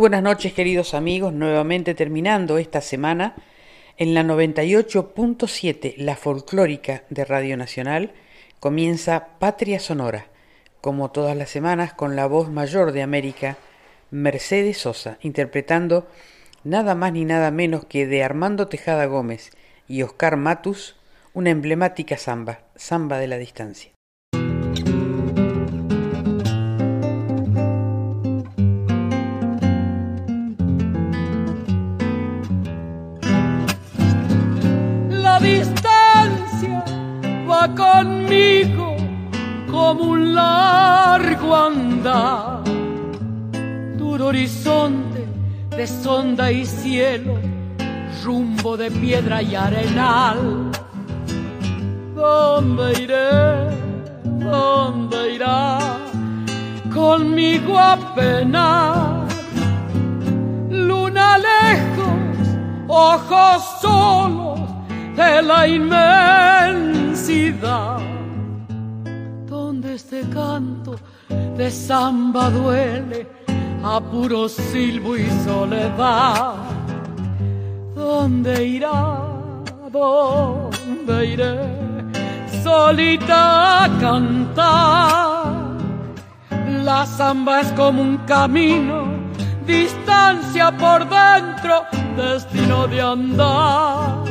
Buenas noches queridos amigos, nuevamente terminando esta semana en la 98.7, la folclórica de Radio Nacional, comienza Patria Sonora, como todas las semanas con la voz mayor de América, Mercedes Sosa, interpretando nada más ni nada menos que de Armando Tejada Gómez y Oscar Matus, una emblemática samba, samba de la distancia. distancia conmigo como un largo andar. Duro horizonte de sonda y cielo, rumbo de piedra y arenal. ¿Dónde iré? ¿Dónde irá? Conmigo a penar. Luna lejos, ojos solos de la inmensidad, donde este canto de samba duele a puro silbo y soledad. ¿Dónde irá? ¿Dónde iré? Solita a cantar. La samba es como un camino, distancia por dentro, destino de andar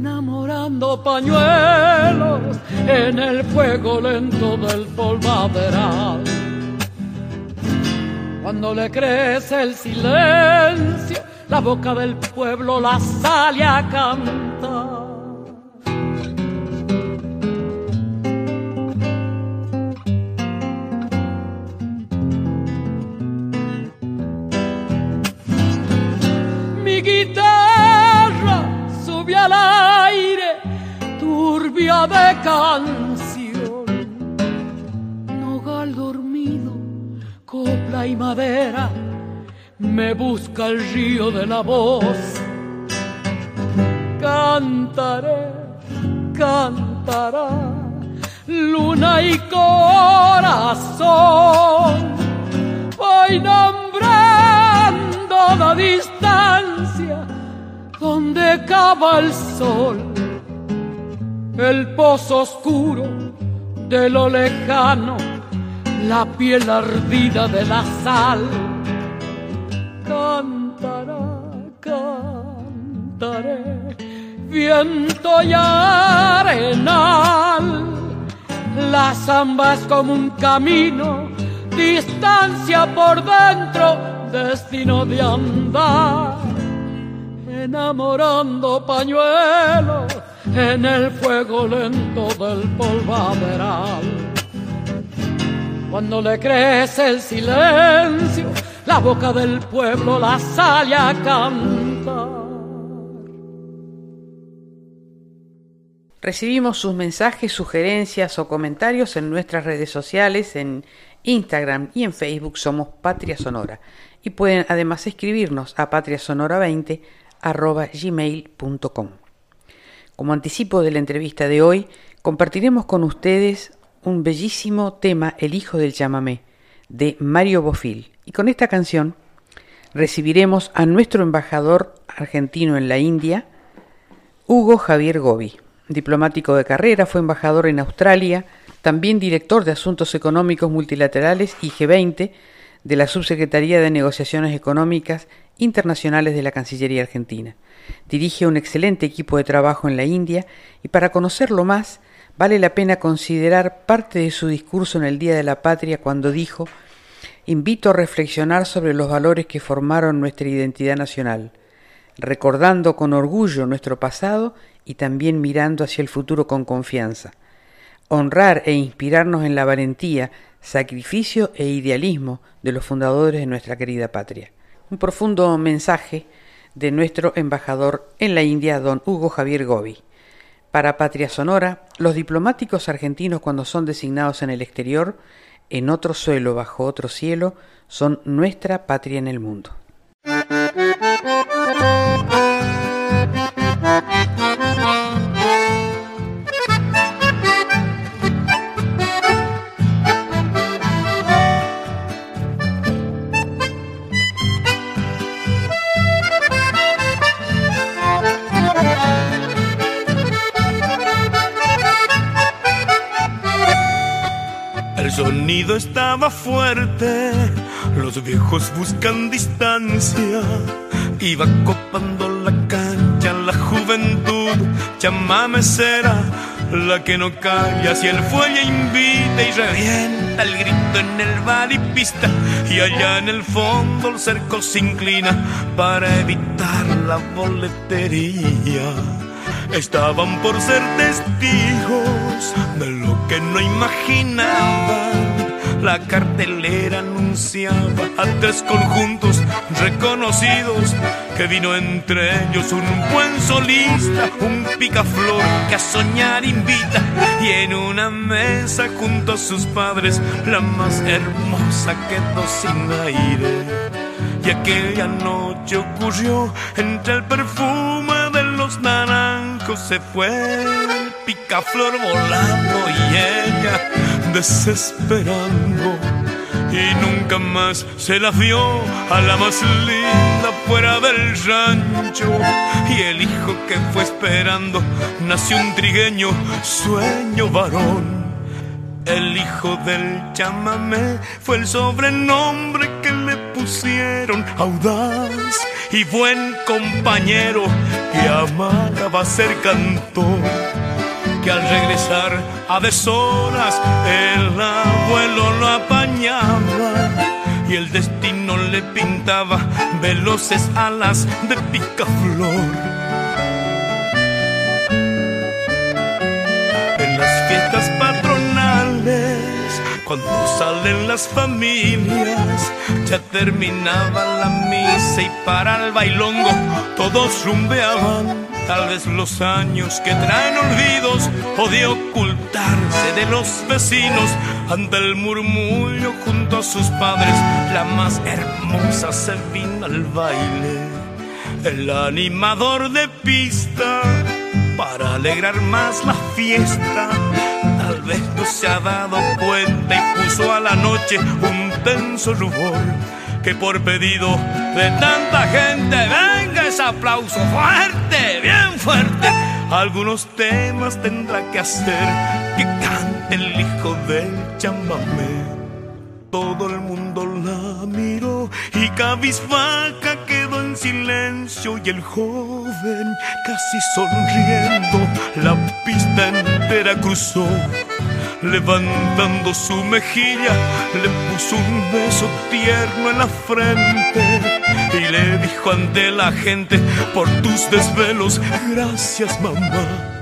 enamorando pañuelos en el fuego lento del polvaderal. Cuando le crece el silencio, la boca del pueblo la sale a cantar. Mi guitarra turbia de canción. Nogal dormido, copla y madera, me busca el río de la voz. Cantaré, cantará, luna y corazón. Voy nombrando la distancia donde cava el sol, el pozo oscuro de lo lejano, la piel ardida de la sal. Cantará, cantaré, viento y arenal. La zamba es como un camino, distancia por dentro, destino de andar enamorando pañuelos en el fuego lento del polvaderal. Cuando le crece el silencio, la boca del pueblo la sale a cantar. Recibimos sus mensajes, sugerencias o comentarios en nuestras redes sociales, en Instagram y en Facebook somos Patria Sonora. Y pueden además escribirnos a patriasonora20 gmail.com. Como anticipo de la entrevista de hoy, compartiremos con ustedes un bellísimo tema, El Hijo del Chamamé, de Mario Bofil. Y con esta canción recibiremos a nuestro embajador argentino en la India, Hugo Javier Gobi. Diplomático de carrera, fue embajador en Australia, también director de Asuntos Económicos Multilaterales y G20 de la Subsecretaría de Negociaciones Económicas internacionales de la Cancillería Argentina. Dirige un excelente equipo de trabajo en la India y para conocerlo más vale la pena considerar parte de su discurso en el Día de la Patria cuando dijo Invito a reflexionar sobre los valores que formaron nuestra identidad nacional, recordando con orgullo nuestro pasado y también mirando hacia el futuro con confianza. Honrar e inspirarnos en la valentía, sacrificio e idealismo de los fundadores de nuestra querida patria. Un profundo mensaje de nuestro embajador en la India, don Hugo Javier Gobi. Para Patria Sonora, los diplomáticos argentinos cuando son designados en el exterior, en otro suelo, bajo otro cielo, son nuestra patria en el mundo. Sonido estaba fuerte, los viejos buscan distancia. Iba copando la cancha la juventud, llamame será la que no calla. Si el fuelle invita y revienta el grito en el bar y pista, y allá en el fondo el cerco se inclina para evitar la boletería estaban por ser testigos de lo que no imaginaban. La cartelera anunciaba a tres conjuntos reconocidos que vino entre ellos un buen solista, un picaflor que a soñar invita y en una mesa junto a sus padres la más hermosa quedó sin aire. Y aquella noche ocurrió entre el perfume los naranjos se fue el picaflor volando y ella desesperando. Y nunca más se la vio a la más linda fuera del rancho. Y el hijo que fue esperando nació un trigueño sueño varón. El hijo del chamamé fue el sobrenombre que le audaz y buen compañero que amaba ser cantor. Que al regresar a deshoras el abuelo lo apañaba y el destino le pintaba veloces alas de picaflor. Cuando salen las familias, ya terminaba la misa y para el bailongo todos rumbeaban. Tal vez los años que traen olvidos o de ocultarse de los vecinos ante el murmullo junto a sus padres, la más hermosa se vino al baile. El animador de pista para alegrar más la fiesta vez se ha dado cuenta y puso a la noche un tenso rubor que por pedido de tanta gente venga ese aplauso fuerte, bien fuerte. Algunos temas tendrá que hacer que cante el hijo del chamamé. Todo el mundo la miró y cabizbaja quedó en silencio y el joven casi sonriendo la pista entera cruzó. Levantando su mejilla, le puso un beso tierno en la frente y le dijo ante la gente, por tus desvelos, gracias mamá.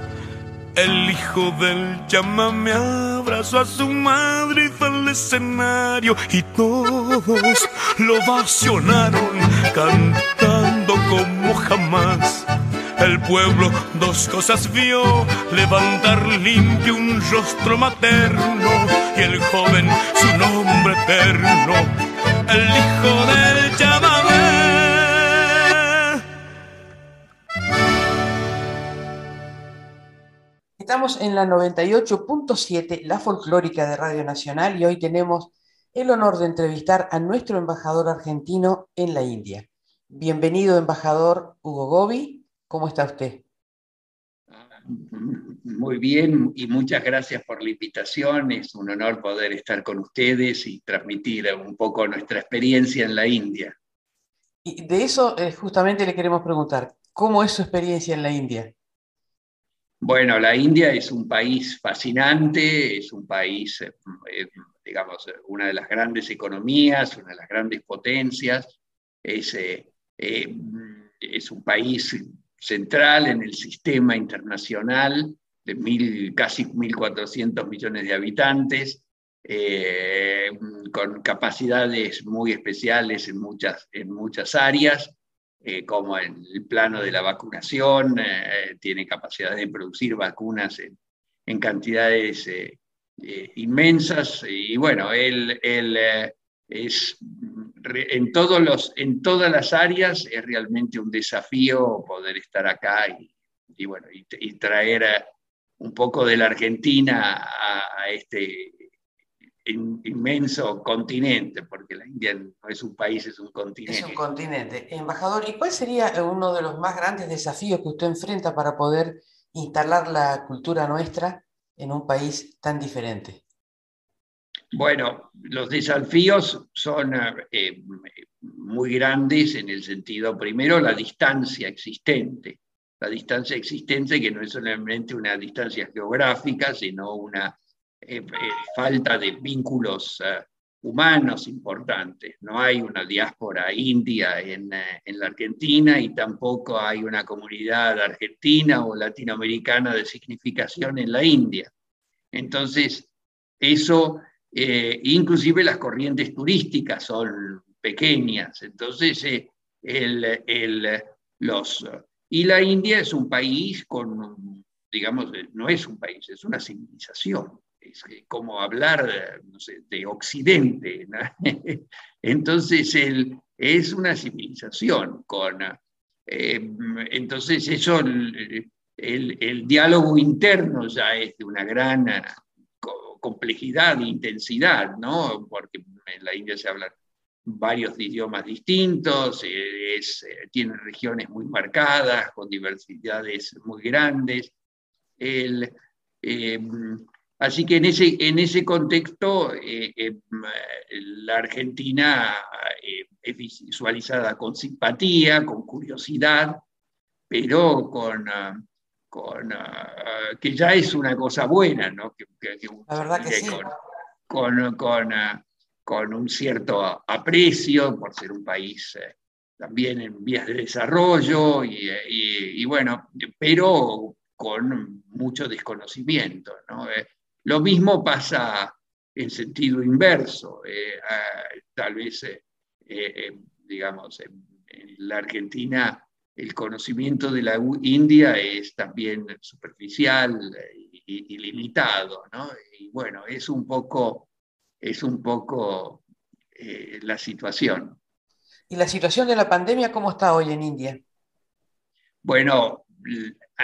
El hijo del chamame abrazó a su madre y fue al escenario y todos lo vacionaron cantando como jamás. El pueblo dos cosas vio, levantar limpio un rostro materno y el joven su nombre eterno, el hijo del chamamé. Estamos en la 98.7, la folclórica de Radio Nacional, y hoy tenemos el honor de entrevistar a nuestro embajador argentino en la India. Bienvenido, embajador Hugo Gobi. ¿Cómo está usted? Muy bien y muchas gracias por la invitación. Es un honor poder estar con ustedes y transmitir un poco nuestra experiencia en la India. Y de eso eh, justamente le queremos preguntar, ¿cómo es su experiencia en la India? Bueno, la India es un país fascinante, es un país, eh, eh, digamos, una de las grandes economías, una de las grandes potencias, es, eh, es un país central en el sistema internacional de mil, casi 1.400 millones de habitantes. con capacidades muy especiales en muchas, en muchas áreas, como en el plano de la vacunación, tiene capacidad de producir vacunas en, cantidades inmensas. Y bueno, él es en, todos los, en todas las áreas es realmente un desafío poder estar acá y, bueno, y, traer un poco de la Argentina a, este inmenso continente, porque la India no es un país, es un continente. Es un continente. Embajador, ¿y cuál sería uno de los más grandes desafíos que usted enfrenta para poder instalar la cultura nuestra en un país tan diferente? Bueno, los desafíos son eh, muy grandes en el sentido, primero, la distancia existente. La distancia existente que no es solamente una distancia geográfica, sino una eh, eh, falta de vínculos humanos importantes. No hay una diáspora india en, en, la Argentina y tampoco hay una comunidad argentina o latinoamericana de significación en la India. Entonces, eso eh, inclusive las corrientes turísticas son pequeñas, entonces eh, el, los, y la India es un país con, digamos, no es un país, es una civilización, es como hablar de Occidente, entonces el, es una civilización con, eh, entonces eso, el, diálogo interno ya es de una gran complejidad e intensidad, ¿no? Porque en la India se hablan varios idiomas distintos, eh, es, eh, tiene regiones muy marcadas, con diversidades muy grandes. El, eh, así que en ese, en ese contexto, la Argentina es visualizada con simpatía, con curiosidad, pero con, con, ah, que ya es una cosa buena, ¿no? Que, la verdad que sí. Con, con, ah, con, un cierto aprecio por ser un país eh, también en vías de desarrollo y, y, bueno, pero con mucho desconocimiento. ¿no? Eh, lo mismo pasa en sentido inverso. Eh, tal vez, digamos, en la Argentina el conocimiento de la India es también superficial y, limitado, ¿no? Y bueno, es un poco, es un poco eh, la situación. ¿Y la situación de la pandemia cómo está hoy en India? Bueno,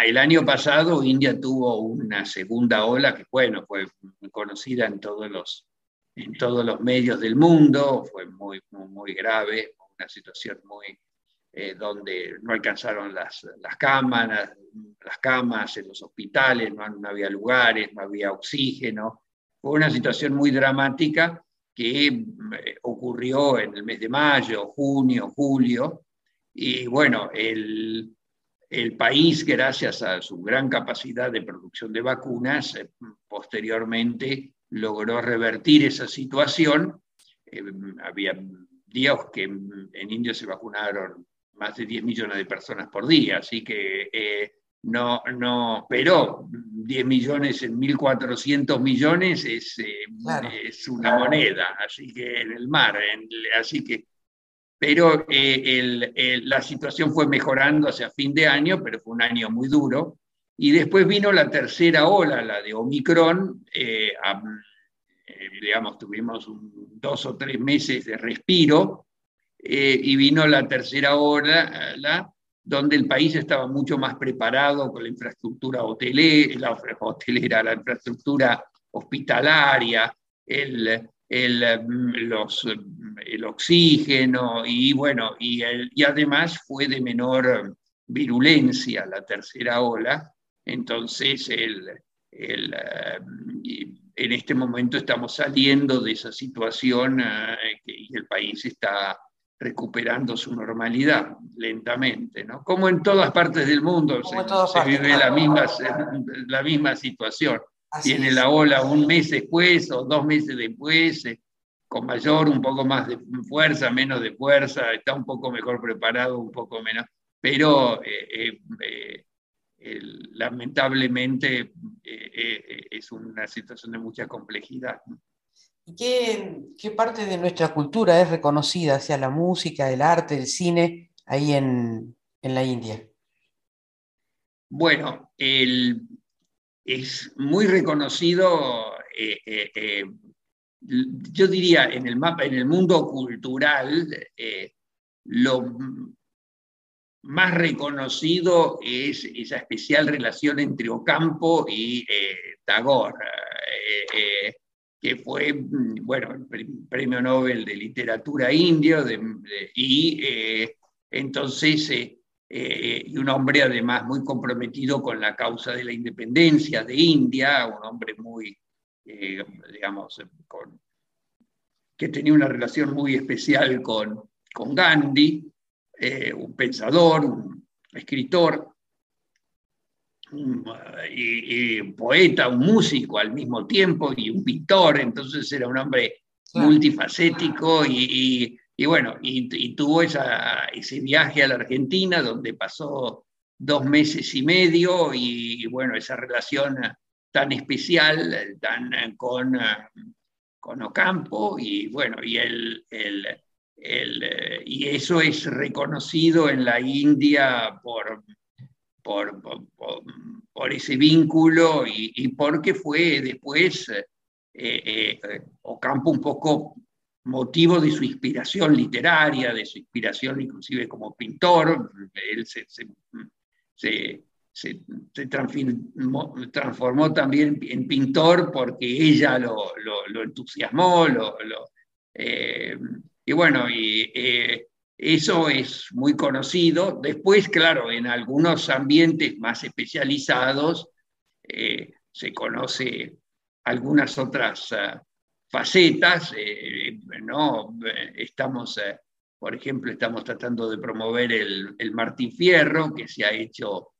el año pasado India tuvo una segunda ola que, bueno, fue conocida en todos los, en todos los medios del mundo, fue muy, muy, grave, una situación muy, eh, donde no alcanzaron las, las, cámaras, las camas en los hospitales, no, había lugares, no había oxígeno. Fue una situación muy dramática que eh, ocurrió en el mes de mayo, junio, julio, y bueno, el, el país, gracias a su gran capacidad de producción de vacunas, eh, posteriormente logró revertir esa situación. había días que en India se vacunaron más de 10 millones de personas por día, así que eh, no, no, pero 10 millones en 1.400 millones es, eh, es, una moneda, así que en el mar, así que, pero eh, la situación fue mejorando hacia fin de año, pero fue un año muy duro, y después vino la tercera ola, la de Omicron, digamos, tuvimos dos o tres meses de respiro, eh, y vino la tercera hora, la, donde el país estaba mucho más preparado con la infraestructura hotelera, la, hotelera, la infraestructura hospitalaria, el, el, los, el oxígeno y bueno, y, y además fue de menor virulencia la tercera ola, entonces el, el, en este momento estamos saliendo de esa situación eh, y el país está recuperando su normalidad lentamente, ¿no? Como en todas partes del mundo se, vive la, misma, la misma situación. Tiene la ola un mes después o dos meses después, eh, con mayor, un poco más de fuerza, menos de fuerza, está un poco mejor preparado, un poco menos, pero eh, eh, lamentablemente es una situación de mucha complejidad. ¿Y qué, parte de nuestra cultura es reconocida hacia la música, el arte, el cine ahí en, la India? Bueno, es muy reconocido, eh, eh, eh, yo diría, en el, mapa, en el mundo cultural, lo más reconocido es esa especial relación entre Ocampo y Tagore que fue, mm, bueno, el premio Nobel de Literatura indio, y eh, entonces, eh, eh, y un hombre además muy comprometido con la causa de la independencia de India, un hombre muy, digamos, que tenía una relación muy especial con, con Gandhi, un pensador, un escritor, y, poeta, un músico al mismo tiempo y un pintor, entonces era un hombre multifacético y, bueno, y, tuvo esa, ese viaje a la Argentina donde pasó dos meses y medio y, bueno, esa relación tan especial tan, con, con Ocampo y bueno, y, el, el, el, y eso es reconocido en la India por por, por, ese vínculo y, porque fue después eh, eh, Ocampo un poco motivo de su inspiración literaria, de su inspiración inclusive como pintor. Él se, transformó, también en pintor porque ella lo, lo, entusiasmó. Eh, y bueno, y, eso es muy conocido. Después, claro, en algunos ambientes más especializados eh, se conoce algunas otras facetas. Eh, ¿no? Estamos, eh, por ejemplo, estamos tratando de promover el, Martín Fierro, que se ha hecho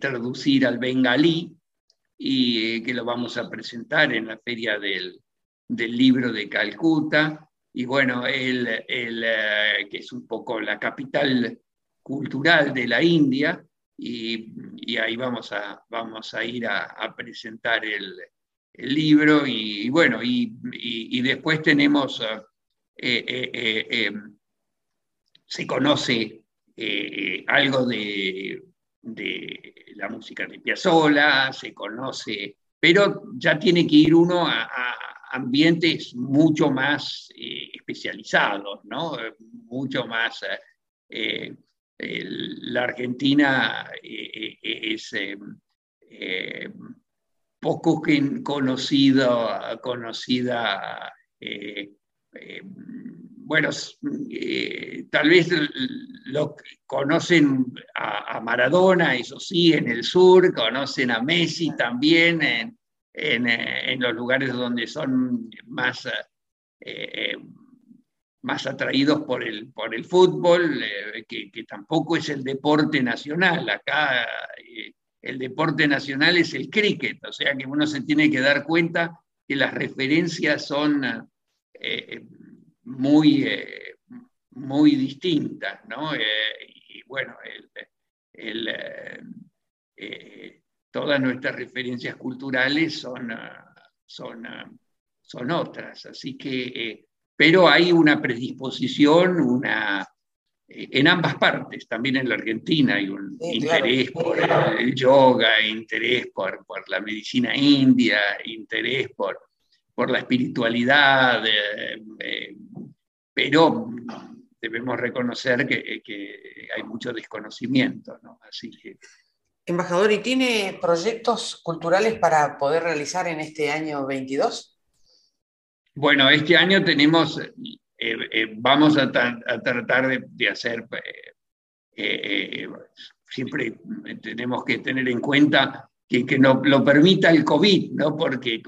traducir al bengalí y que lo vamos a presentar en la feria del, del libro de Calcuta. Y bueno, el, eh, que es un poco la capital cultural de la India, y, ahí vamos a, vamos a ir a, presentar el, libro, y, bueno, y, después tenemos, eh, eh, em, se conoce algo de, de, la música de Piazzolla, se conoce, pero ya tiene que ir uno a ambientes mucho más eh, especializados, ¿no? mucho más... Eh, la Argentina eh, es poco conocida, conocida bueno, tal vez lo conocen a, a, Maradona, eso sí, en el sur, conocen a Messi también en, eh, en, los lugares donde son más, eh, eh, más atraídos por el, por el fútbol, que, tampoco es el deporte nacional. Acá el deporte nacional es el cricket, o sea que uno se tiene que dar cuenta que las referencias son muy, muy distintas, ¿no? y bueno, el, todas nuestras referencias culturales son, ah, son, ah, son otras. Así que, eh, pero hay una predisposición, una, eh, en ambas partes, también en la Argentina hay un interés por el, yoga, interés por, por, la medicina india, interés por, por la espiritualidad, eh, pero debemos reconocer que, que, hay mucho desconocimiento, ¿no? Así que Embajador, ¿y tiene proyectos culturales para poder realizar en este año 22? Bueno, este año tenemos, eh, eh, vamos a, tratar de, hacer, eh, siempre tenemos que tener en cuenta que, que no, lo permita el COVID, ¿no? porque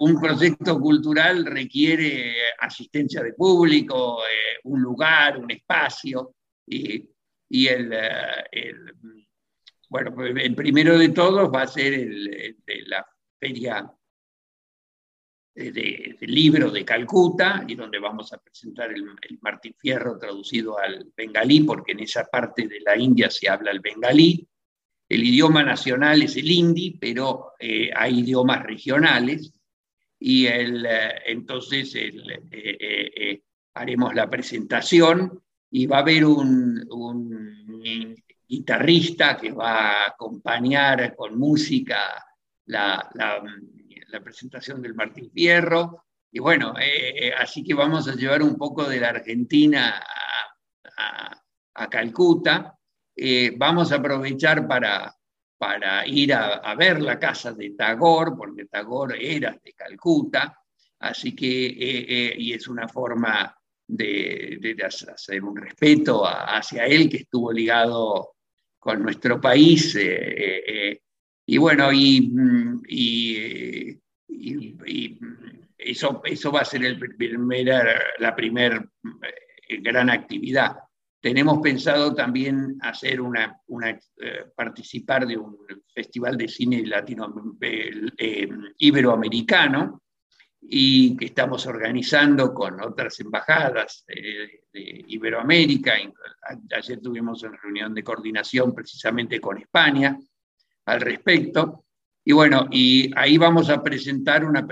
un proyecto cultural requiere asistencia de público, un lugar, un espacio, y, y el, el bueno, pues el primero de todos va a ser el, de la feria del libro de Calcuta, y donde vamos a presentar el, Martín Fierro traducido al bengalí, porque en esa parte de la India se habla el bengalí. El idioma nacional es el hindi, pero eh, hay idiomas regionales. y el, entonces haremos la presentación y va a haber un, guitarrista que va a acompañar con música la, la, presentación del Martín Fierro. Y bueno, eh, así que vamos a llevar un poco de la Argentina a, Calcuta. Eh, vamos a aprovechar para, para ir a, ver la casa de Tagore, porque Tagore era de Calcuta, así que, eh, y es una forma de, hacer un respeto hacia él que estuvo ligado con nuestro país. Eh, eh, y bueno, y, eso, eso va a ser el la primera eh, gran actividad. Tenemos pensado también hacer una, una participar de un festival de cine latino, iberoamericano, y que estamos organizando con otras embajadas de, Iberoamérica. Ayer tuvimos una reunión de coordinación precisamente con España al respecto. Y bueno, y ahí vamos a presentar una,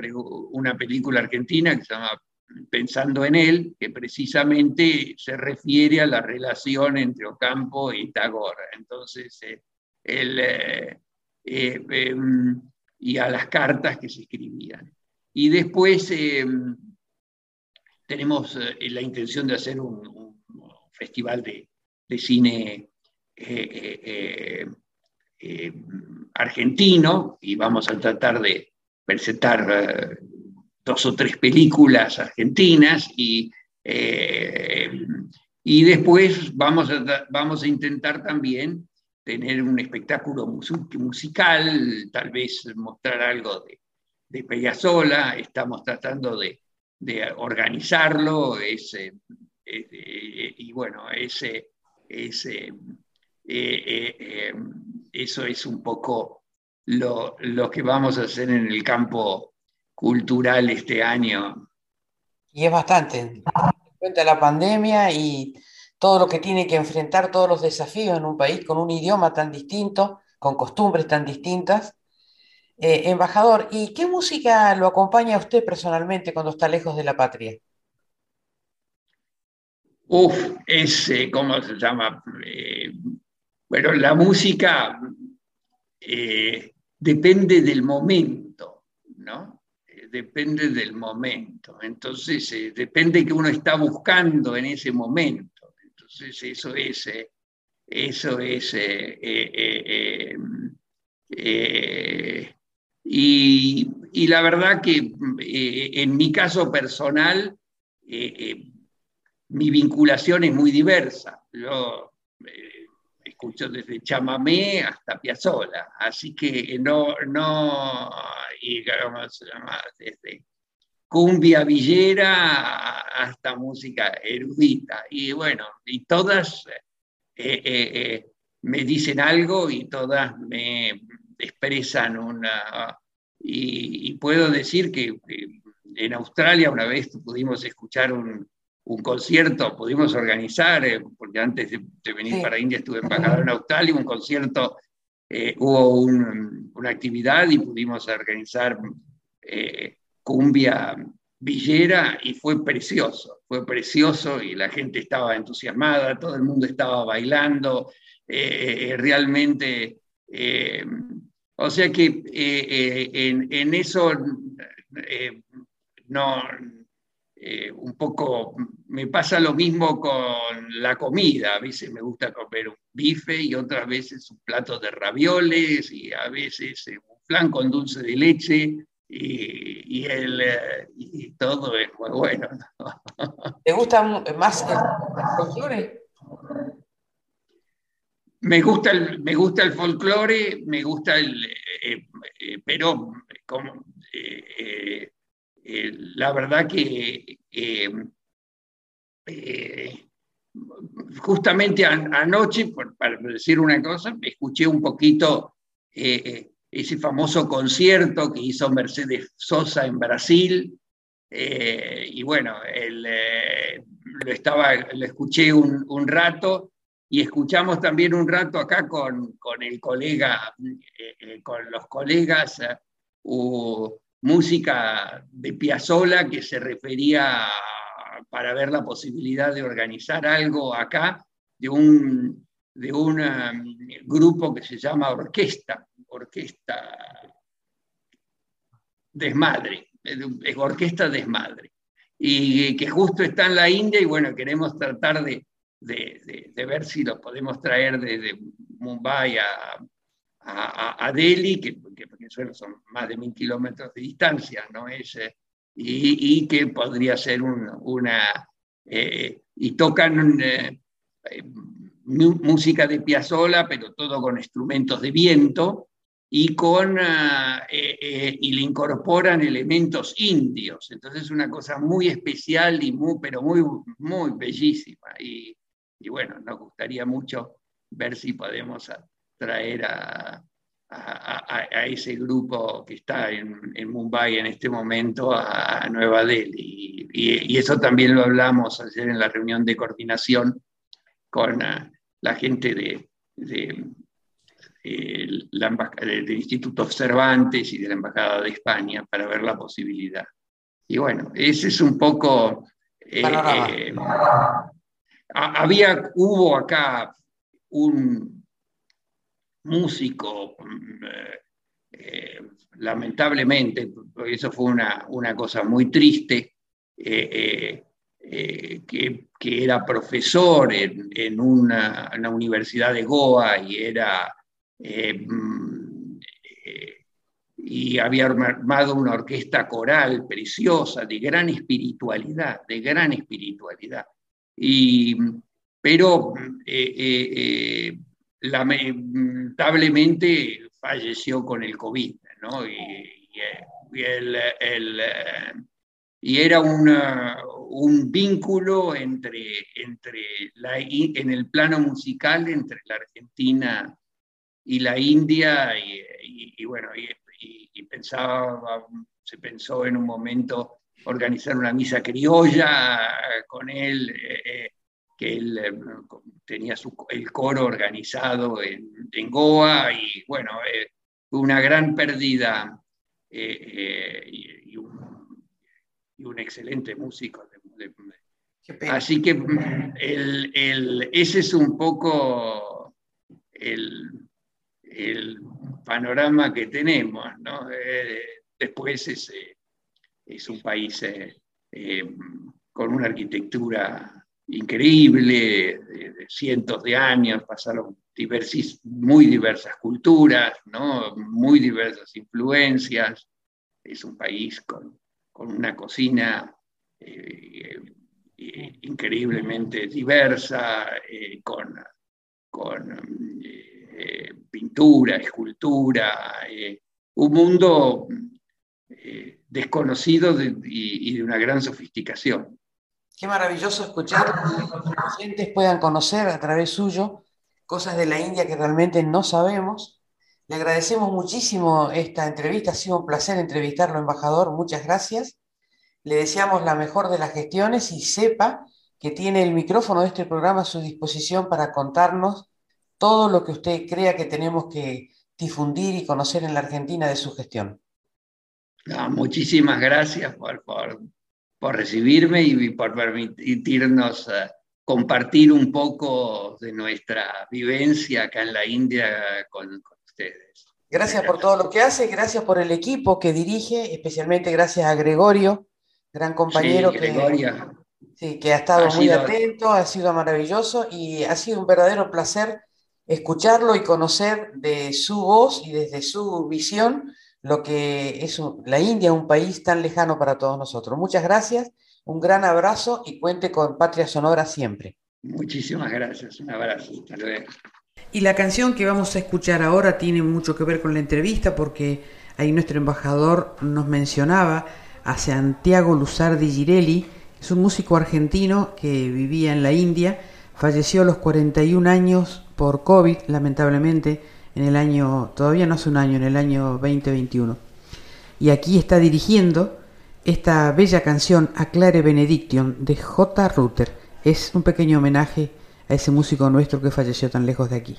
una película argentina que se llama Pensando en él, que precisamente se refiere a la relación entre Ocampo y Tagore. Entonces, eh, el, eh, eh, em, y a las cartas que se escribían. Y después em, tenemos eh, la intención de hacer un, festival de, cine eh, eh, argentino y vamos a tratar de presentar dos o tres películas argentinas y, y después vamos a, vamos a intentar también tener un espectáculo musical, tal vez mostrar algo de, de Peñasola, estamos tratando de, organizarlo, ese, eh, y bueno, ese, eh, eh, eso es un poco lo, que vamos a hacer en el campo cultural este año. Y es bastante, en cuenta la pandemia y todo lo que tiene que enfrentar, todos los desafíos en un país con un idioma tan distinto, con costumbres tan distintas, eh, embajador, ¿y qué música lo acompaña a usted personalmente cuando está lejos de la patria? Uf, ese, ¿cómo se llama? Eh, bueno, la música eh, depende del momento, ¿no? Depende del momento. Entonces, depende que uno está buscando en ese momento. Entonces, eso es, eso es y, la verdad que eh, en mi caso personal, eh, eh, mi vinculación es muy diversa. Yo escucho desde chamamé hasta piazzola, así que no, no digamos, desde cumbia villera hasta música erudita. Y bueno, y todas me dicen algo y todas me, expresan una... Y, puedo decir que, en Australia una vez pudimos escuchar un, concierto, pudimos organizar, eh, porque antes de, venir para India estuve embajador en Australia, un concierto, eh, hubo una actividad y pudimos organizar eh, cumbia villera y fue precioso, fue precioso y la gente estaba entusiasmada, todo el mundo estaba bailando, realmente o sea que eh, eh, en, eso eh, no, un poco me pasa lo mismo con la comida. A veces me gusta comer un bife y otras veces un plato de ravioles y a veces un flan con dulce de leche y, el, y todo es muy bueno. ¿Te gusta más el folclore? Me gusta el, me gusta el folclore, me gusta el, eh, eh, pero como, eh, la verdad que justamente anoche, para decir una cosa, escuché un poquito ese famoso concierto que hizo Mercedes Sosa en Brasil, y bueno, lo, estaba, lo escuché un, rato y escuchamos también un rato acá con, con el colega, eh, eh, con los colegas, música de Piazzolla que se refería para ver la posibilidad de organizar algo acá de un, de un um, grupo que se llama Orquesta, Orquesta Desmadre, Orquesta Desmadre, y que justo está en la India y bueno, queremos tratar de, de, ver si lo podemos traer desde Mumbai a, a, Delhi, que, son más de mil kilómetros de distancia, ¿no? Es, eh, y, que podría ser una... Eh, y tocan eh, música de Piazzolla, pero todo con instrumentos de viento, y, con, y le incorporan elementos indios. Entonces es una cosa muy especial, y muy, pero muy, muy bellísima. Y, y bueno, nos gustaría mucho ver si podemos traer a, a, ese grupo que está en, Mumbai en este momento a, Nueva Delhi. Y, eso también lo hablamos ayer en la reunión de coordinación con ah, la gente de, de, del Instituto Cervantes y de la Embajada de España para ver la posibilidad. Y bueno, ese es un poco... Eh, eh, había, hubo acá un músico, mm, eh, eh, lamentablemente, eso fue una, una cosa muy triste, eh, que, que, era profesor en, en, una, universidad de Goa y era... Mm, y había armado una orquesta coral preciosa, de gran espiritualidad, de gran espiritualidad. Y, pero lamentablemente falleció con el COVID, ¿no? Y, era un vínculo entre, entre la, en el plano musical entre la Argentina y la India, y, bueno, y, pensaba, se pensó en un momento organizar una misa criolla con él. Eh, eh, que él eh, tenía el coro organizado en, Goa y bueno, eh, una gran pérdida eh, y, un, excelente músico. así que mm, ese es un poco el, panorama que tenemos. ¿no? después es, es un país con una arquitectura increíble, de, cientos de años, pasaron muy diversas culturas, ¿no? muy diversas influencias. Es un país con, con una cocina eh, eh, increíblemente diversa, eh, con, con pintura, escultura, un mundo desconocido y de una gran sofisticación. Qué maravilloso escuchar que los pacientes puedan conocer a través suyo cosas de la India que realmente no sabemos. Le agradecemos muchísimo esta entrevista, ha sido un placer entrevistarlo, embajador, muchas gracias. Le deseamos la mejor de las gestiones y sepa que tiene el micrófono de este programa a su disposición para contarnos todo lo que usted crea que tenemos que difundir y conocer en la Argentina de su gestión. muchísimas gracias por, por por recibirme y por permitirnos eh, compartir un poco de nuestra vivencia acá en la India con, ustedes. Gracias por todo lo que hace, gracias por el equipo que dirige, especialmente gracias a Gregorio, gran compañero que, sí, que ha estado muy atento, ha sido maravilloso y ha sido un verdadero placer escucharlo y conocer de su voz y desde su visión lo que es la India, un país tan lejano para todos nosotros. Muchas gracias, un gran abrazo y cuente con Patria Sonora siempre. Muchísimas gracias, un abrazo, hasta luego. Y la canción que vamos a escuchar ahora tiene mucho que ver con la entrevista porque ahí nuestro embajador nos mencionaba a Santiago Luzardi Girelli, es un músico argentino que vivía en la India, falleció a los 41 años por COVID, lamentablemente, en el año, todavía no hace un año, en el año 2021. Y aquí está dirigiendo esta bella canción Aclare Benediction de J. Rutter. Es un pequeño homenaje a ese músico nuestro que falleció tan lejos de aquí.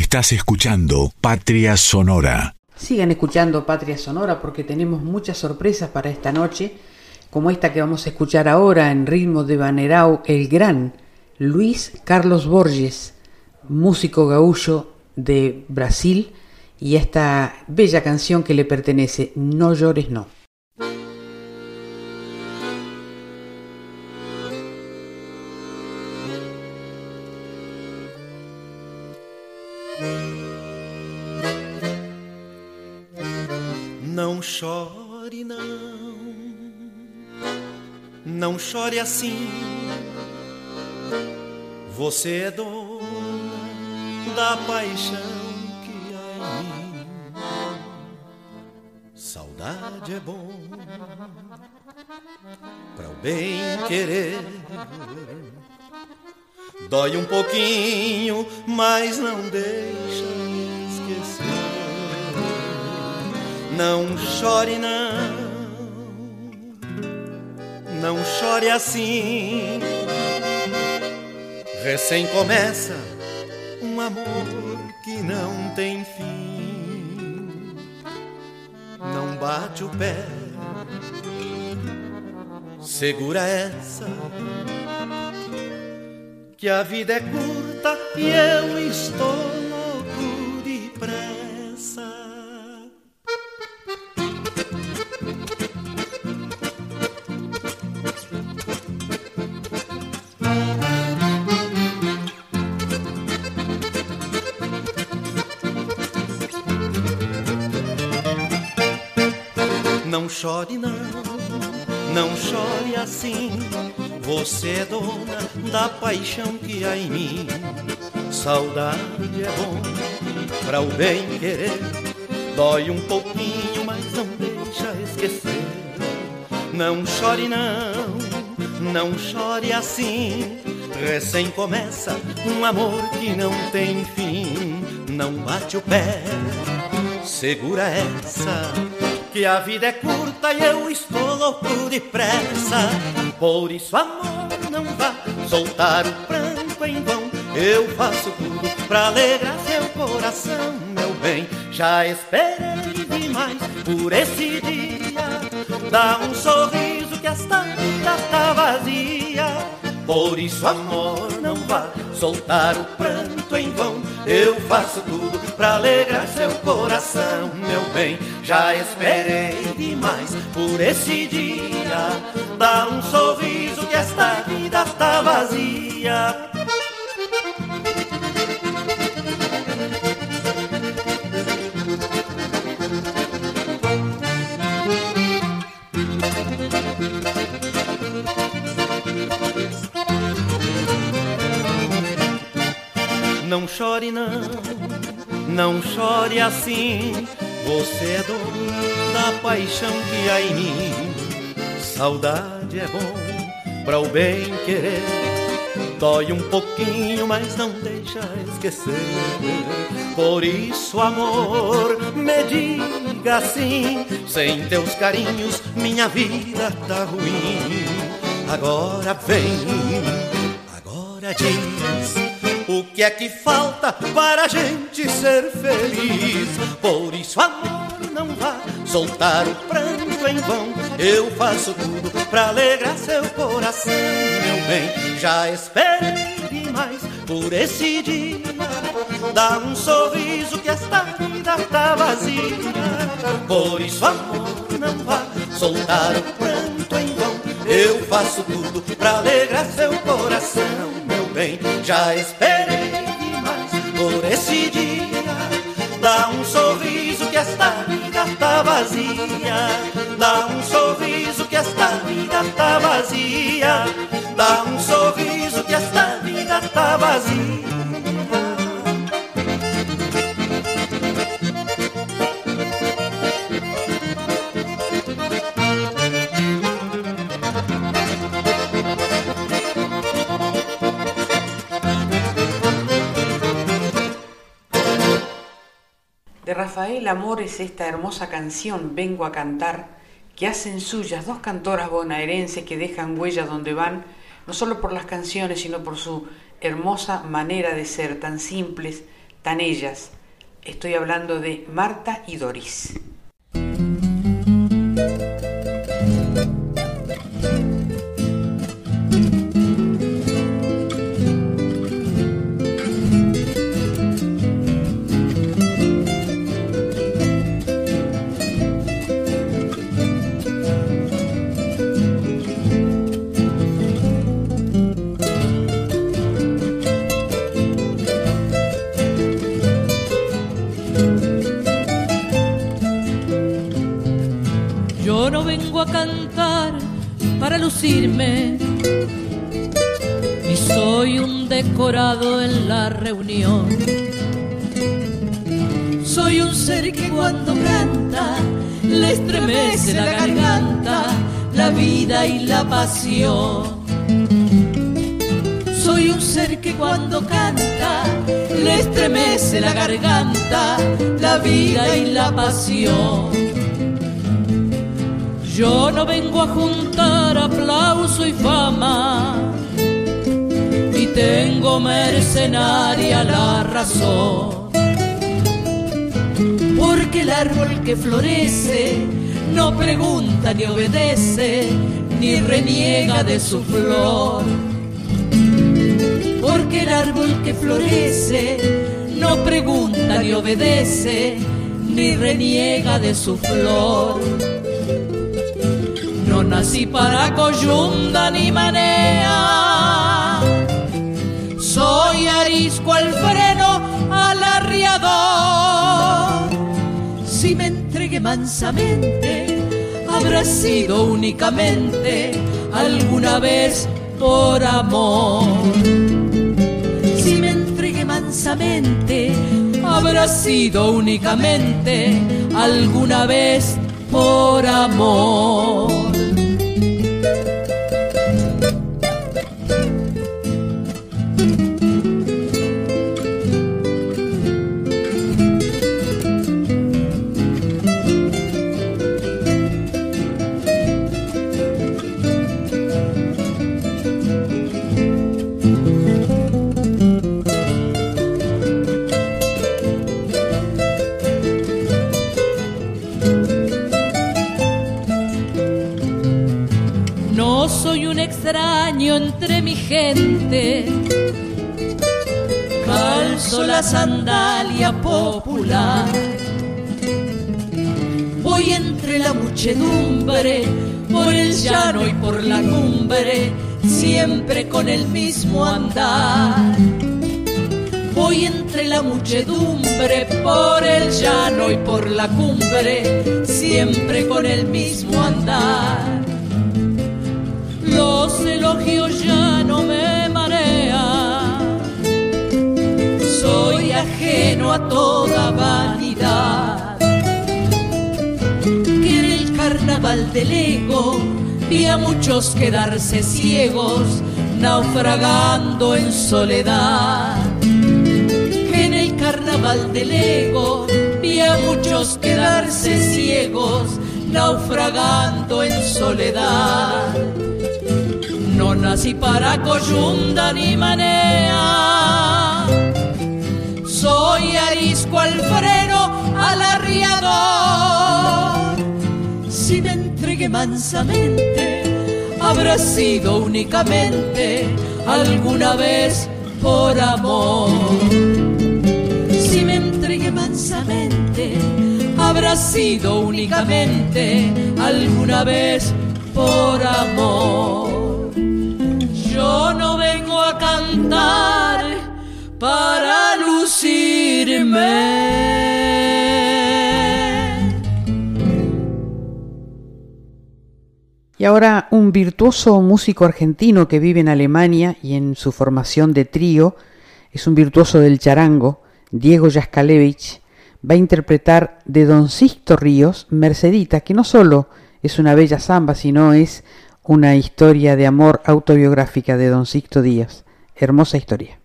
Estás escuchando Patria Sonora. Sigan escuchando Patria Sonora porque tenemos muchas sorpresas para esta noche, como esta que vamos a escuchar ahora en ritmo de Banerao, el gran Luis Carlos Borges, músico gaullo de Brasil, y esta bella canción que le pertenece, No llores no. Assim. Você é dona da paixão que há em mim. Saudade é bom para o bem querer. Dói um pouquinho, mas não deixa esquecer. Não chore, não. Não chore assim. Recém começa um amor que não tem fim. Não bate o pé. Segura essa. Que a vida é curta e eu estou louco de pressa. Não chore não, não chore assim. Você é dona da paixão que há em mim. Saudade é bom para o bem querer. Dói um pouquinho, mas não deixa esquecer. Não chore não, não chore assim. Recém começa um amor que não tem fim. Não bate o pé, segura essa que a vida é curta e eu estou louco de pressa. Por isso, amor, não vá soltar o pranto em vão. Eu faço tudo pra alegrar seu coração, meu bem. Já esperei demais por esse dia. Dá um sorriso que esta vida tá vazia. Por isso, amor, não vá soltar o pranto em vão. Eu faço tudo pra alegrar seu coração, meu bem. Já esperei demais por esse dia. Dá um sorriso que esta vida tá vazia. Não chore não, não chore assim. Você é dona da paixão que há em mim. Saudade é bom para o bem querer. Dói um pouquinho, mas não deixa esquecer. Por isso, amor, me diga assim. Sem teus carinhos, minha vida tá ruim. Agora vem, agora diz. Que é que falta para a gente ser feliz? Por isso, amor, não vá soltar o pranto em vão. Eu faço tudo pra alegrar seu coração, meu bem. Já esperei demais por esse dia. Dá um sorriso que esta vida tá vazia. Por isso, amor, não vá soltar o pranto em vão. Eu faço tudo pra alegrar seu coração, meu bem. Já esperei por esse dia. Dá um sorriso que esta vida tá vazia. Dá um sorriso que esta vida tá vazia. Dá um sorriso que esta vida tá vazia. Rafael Amor es esta hermosa canción Vengo a cantar que hacen suyas dos cantoras bonaerenses que dejan huella donde van, no solo por las canciones, sino por su hermosa manera de ser, tan simples, están ellas. Estoy hablando de Marta y Doris. A cantar para lucirme y soy un decorado en la reunión. Soy un ser que cuando canta le estremece la garganta, la vida y la pasión. Soy un ser que cuando canta le estremece la garganta, la vida y la pasión. Yo no vengo a juntar aplauso y fama, y tengo mercenaria la razón. Porque el árbol que florece no pregunta ni obedece, ni reniega de su flor. Porque el árbol que florece no pregunta ni obedece, ni reniega de su flor nací para coyunda ni manea. Soy arisco al freno, al arriador. Si me entregué mansamente, habrá sido únicamente alguna vez por amor. Si me entregué mansamente, habrá sido únicamente alguna vez por amor. Entre mi gente. Calzo la sandalia popular. Voy entre la muchedumbre, por el llano y por la cumbre, siempre con el mismo andar. Voy entre la muchedumbre, por el llano y por la cumbre, siempre con el mismo andar los elogios ya no me marean. Soy ajeno a toda vanidad. Que en el carnaval del ego vi a muchos quedarse ciegos, naufragando en soledad. Que en el carnaval del ego vi a muchos quedarse ciegos, naufragando en soledad nací para coyunda ni manea. Soy arisco al freno, al. Si me entregué mansamente, habrá sido únicamente alguna vez por amor. Si me entregué mansamente, habrá sido únicamente alguna vez por amor. Para lucirme. Y ahora un virtuoso músico argentino que vive en Alemania y en su formación de trío, es un virtuoso del charango, Diego Jaskalevich, va a interpretar de Don Sixto Ríos Mercedita, que no solo es una bella samba, sino es una historia de amor autobiográfica de Don Sixto Díaz. Hermosa historia.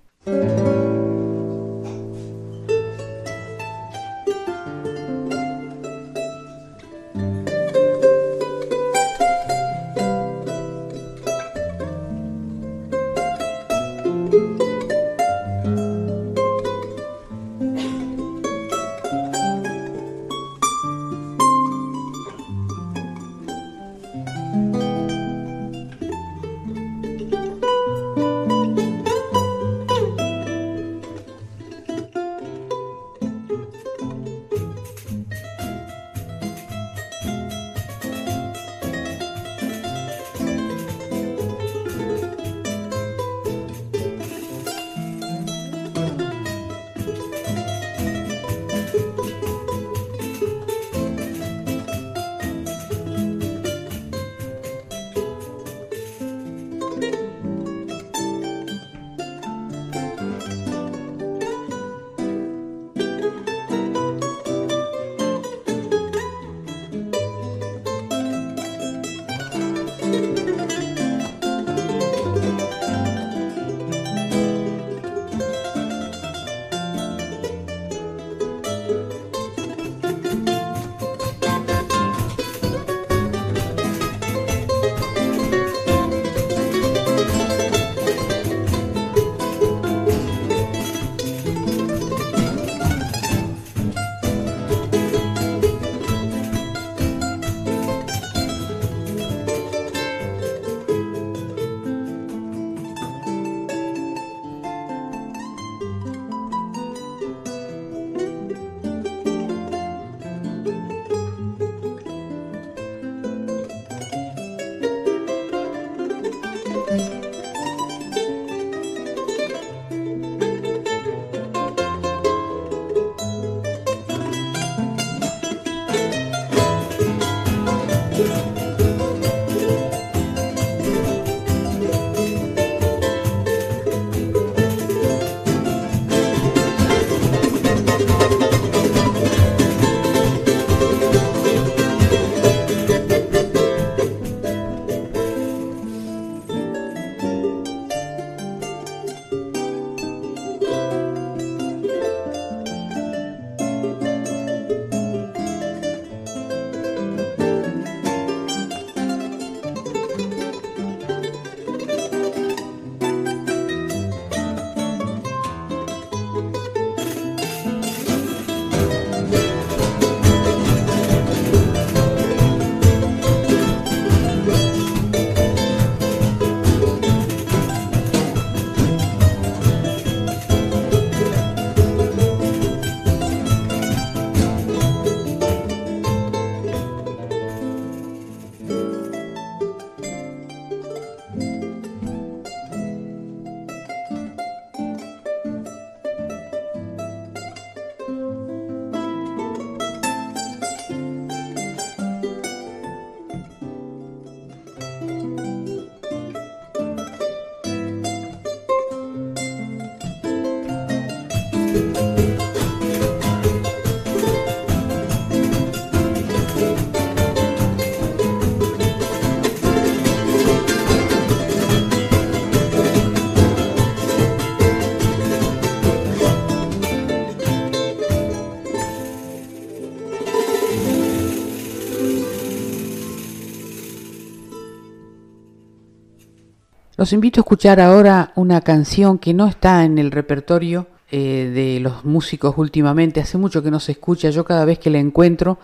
Los invito a escuchar ahora una canción que no está en el repertorio eh, de los músicos últimamente. Hace mucho que no se escucha. Yo cada vez que la encuentro,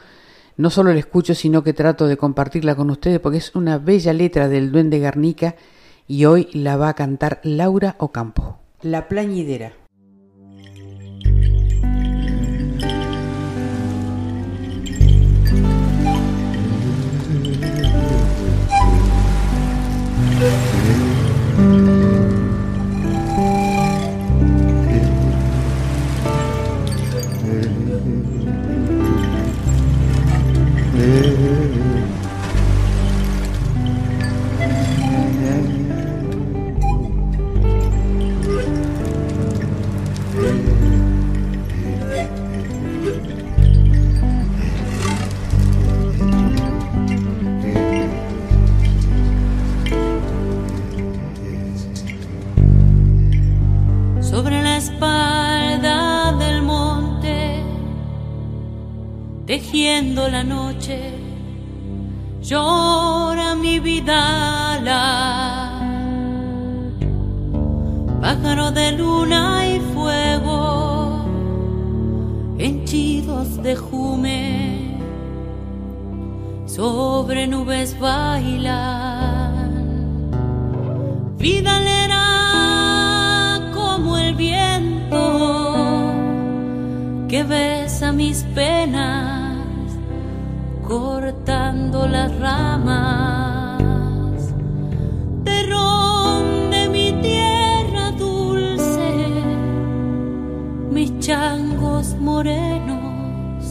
no solo la escucho, sino que trato de compartirla con ustedes porque es una bella letra del Duende Garnica y hoy la va a cantar Laura Ocampo. La plañidera. Noche, llora mi vida. Pájaro de luna y fuego, henchidos de jume, sobre nubes bailan. Vida como el viento que besa mis penas cortando las ramas, terrón de mi tierra dulce, mis changos morenos,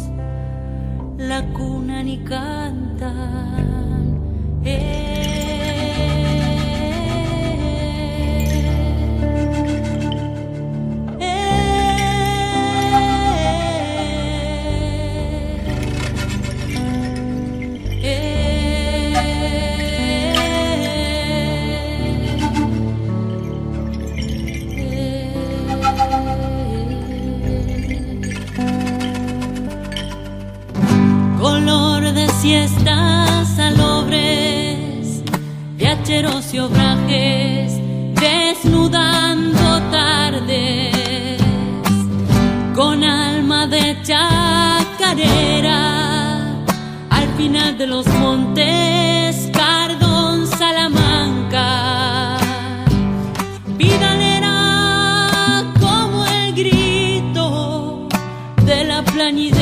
la cuna ni cantan. Eh. Siestas salobres, viajeros y obrajes, desnudando tardes, con alma de chacarera, al final de los montes, Cardón, Salamanca. Vidalera como el grito de la planidera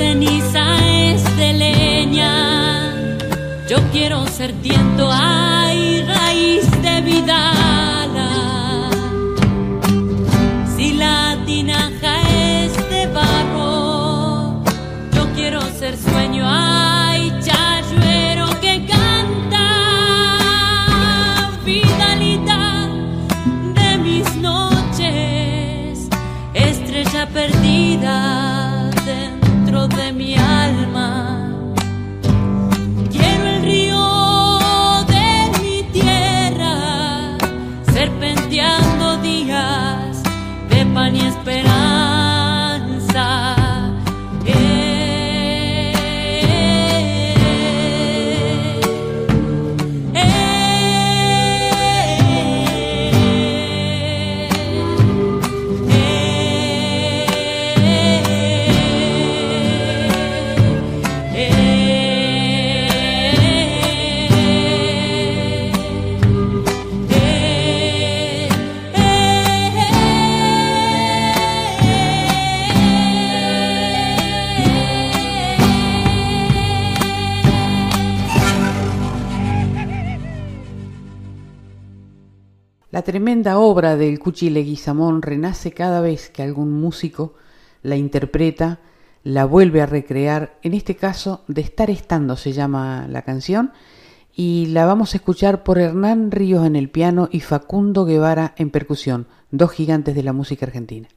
ceniza es de leña. Yo quiero ser tiento, ay, La tremenda obra del Cuchi Leguizamón renace cada vez que algún músico la interpreta, la vuelve a recrear, en este caso de estar estando se llama la canción, y la vamos a escuchar por Hernán Ríos en el piano y Facundo Guevara en percusión, dos gigantes de la música argentina.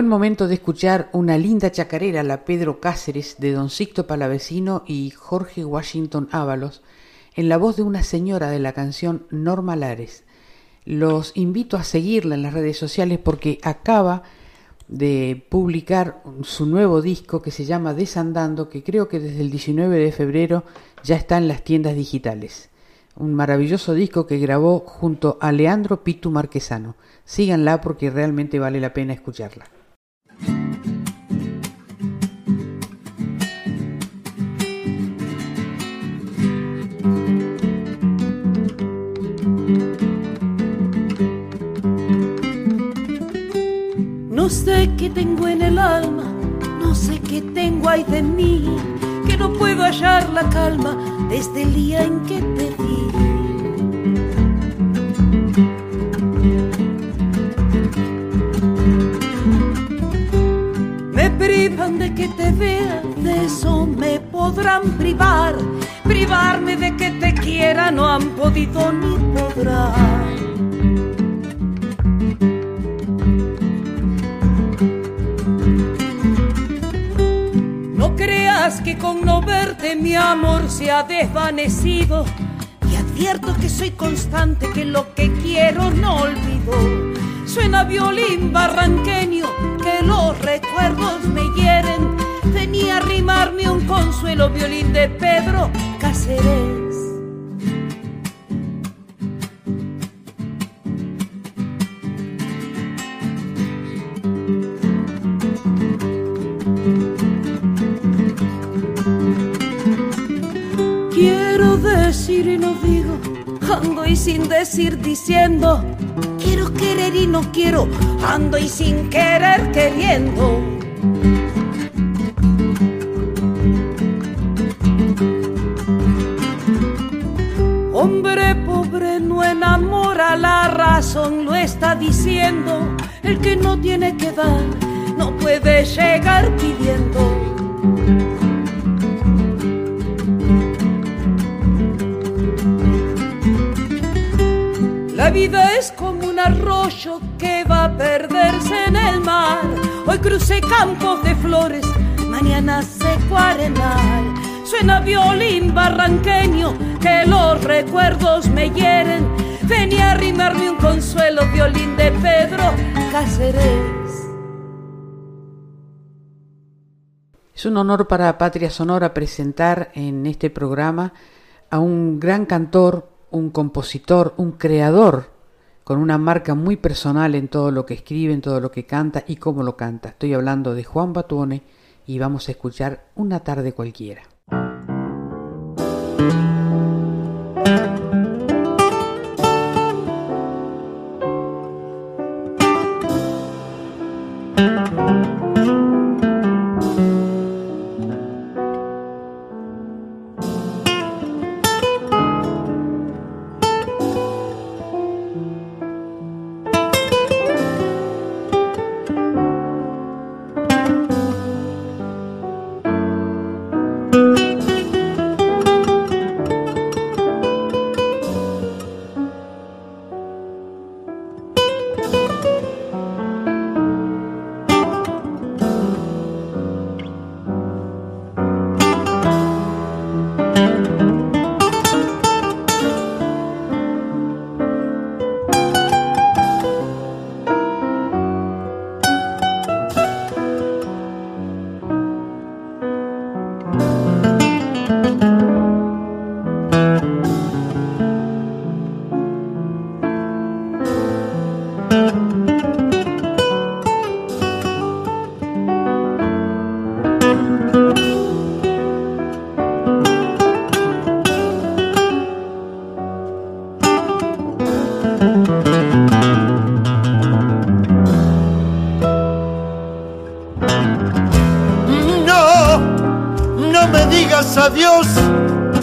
Buen momento de escuchar una linda chacarera, la Pedro Cáceres, de Don Sixto Palavecino y Jorge Washington Ábalos, en la voz de una señora de la canción Norma Lares. Los invito a seguirla en las redes sociales porque acaba de publicar su nuevo disco que se llama Desandando, que creo que desde el 19 de febrero ya está en las tiendas digitales. Un maravilloso disco que grabó junto a Leandro Pitu Marquesano. Síganla porque realmente vale la pena escucharla. Sé qué tengo en el alma, no sé qué tengo ahí de mí, que no puedo hallar la calma desde el día en que te vi. Me privan de que te vea, de eso me podrán privar. Privarme de que te quiera no han podido ni podrán. Que con no verte mi amor se ha desvanecido. Y advierto que soy constante, que lo que quiero no olvido. Suena violín barranqueño, que los recuerdos me hieren. Venía a rimarme un consuelo violín de Pedro Cáceres. Y no digo, ando y sin decir diciendo. Quiero querer y no quiero, ando y sin querer queriendo. Hombre pobre no enamora, la razón lo está diciendo. El que no tiene que dar, no puede llegar pidiendo. Perderse en el mar. Hoy crucé campos de flores, mañana seco arenal. Suena violín barranqueño que los recuerdos me hieren. Venía a rimarme un consuelo, violín de Pedro Cáceres. Es un honor para Patria Sonora presentar en este programa a un gran cantor, un compositor, un creador, con una marca muy personal en todo lo que escribe, en todo lo que canta y cómo lo canta. Estoy hablando de Juan Batuone y vamos a escuchar Una tarde cualquiera.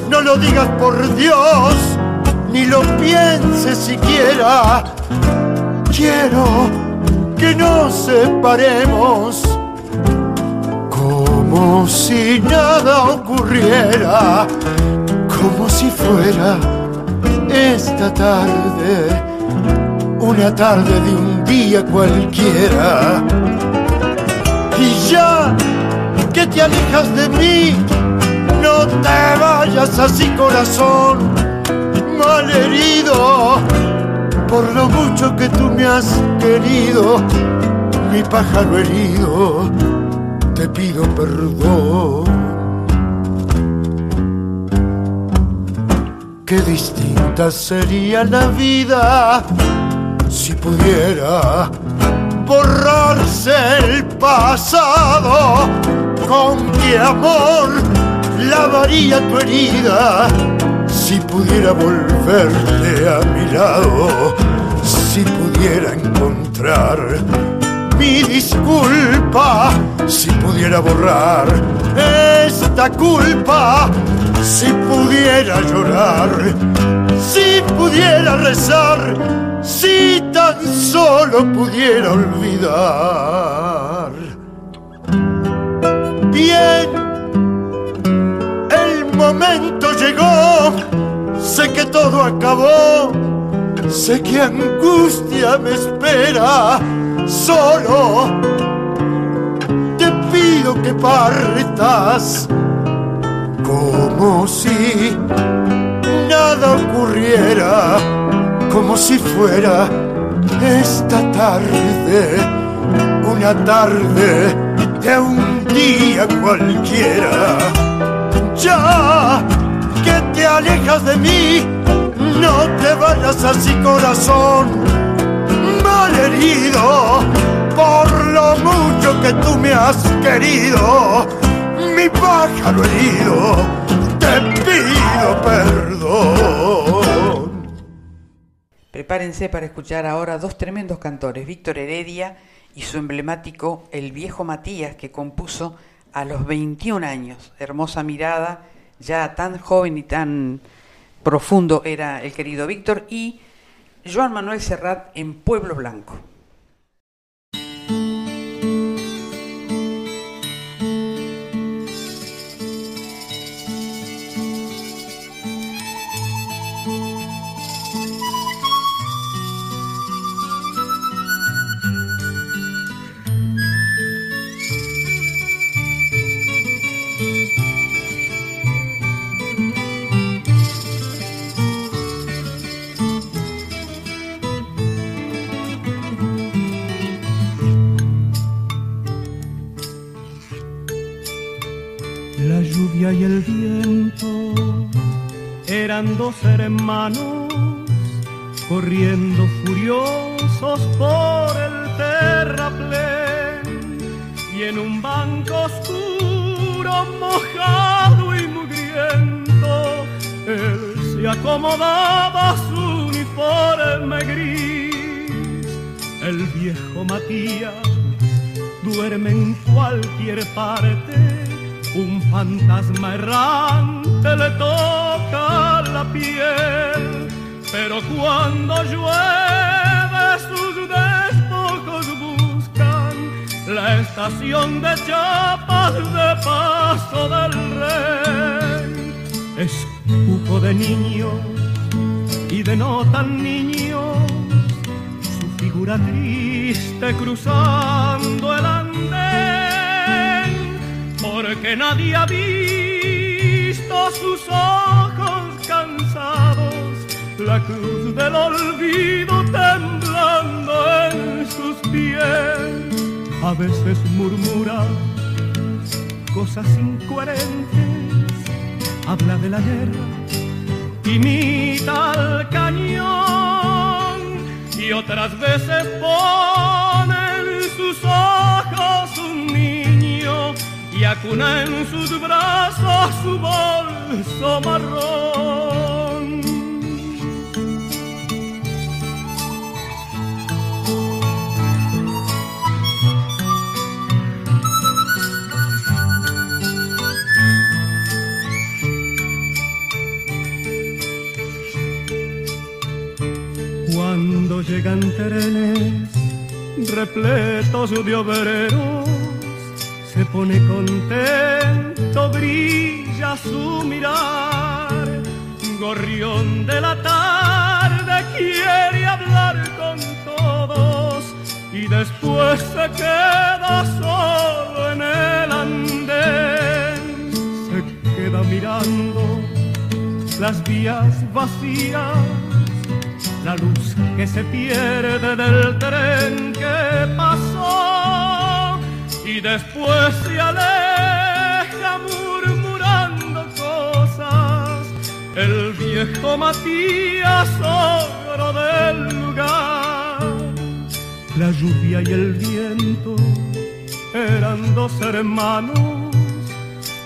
No lo digas por Dios, ni lo pienses siquiera. Quiero que nos separemos como si nada ocurriera, como si fuera esta tarde, una tarde de un día cualquiera. Y ya que te alejas de mí, no te vayas así corazón, mal herido, por lo mucho que tú me has querido, mi pájaro herido, te pido perdón. Qué distinta sería la vida si pudiera borrarse el pasado. Con qué amor lavaría tu herida si pudiera volverte a mi lado, si pudiera encontrar mi disculpa, si pudiera borrar esta culpa si pudiera llorar, si pudiera rezar, si tan solo pudiera olvidar. Bien, sé que todo acabó, sé que angustia me espera, solo te pido que partas como si nada ocurriera, como si fuera esta tarde, una tarde de un día cualquiera. Ya te alejas de mí, no te vayas así corazón, mal herido por lo mucho que tú me has querido mi pájaro herido, te pido perdón. Prepárense para escuchar ahora dos tremendos cantores, Víctor Heredia y su emblemático El viejo Matías, que compuso a los 21 años. Hermosa mirada, ya tan joven y tan profundo era el querido Víctor, y Joan Manuel Serrat en Pueblo Blanco. Eran dos hermanos corriendo furiosos por el terraplén y en un banco oscuro, mojado y mugriento, él se acomodaba su uniforme gris. El viejo Matías duerme en cualquier parte un fantasma errante le toca piel, pero cuando llueve sus despojos buscan la estación de chapas de paso del rey. Escupo de niño y de no tan niño, su figura triste cruzando el andén porque nadie ha visto sus ojos la cruz del olvido temblando en sus pies. A veces murmura cosas incoherentes, habla de la guerra, imita al cañón y otras veces pone en sus ojos un niño y acuna en sus brazos su bolso marrón. llegan trenes repletos de obreros, se pone contento, brilla su mirar, gorrión de la tarde quiere hablar con todos y después se queda solo en el andén, se queda mirando las vías vacías la luz que se pierde del tren que pasó y después se aleja murmurando cosas el viejo Matías ogro del lugar. La lluvia y el viento eran dos hermanos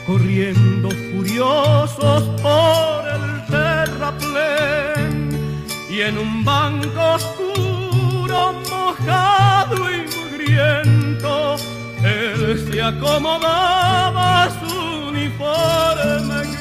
corriendo furiosos por el terraplén y en un banco oscuro, mojado y mugriento, él se acomodaba su uniforme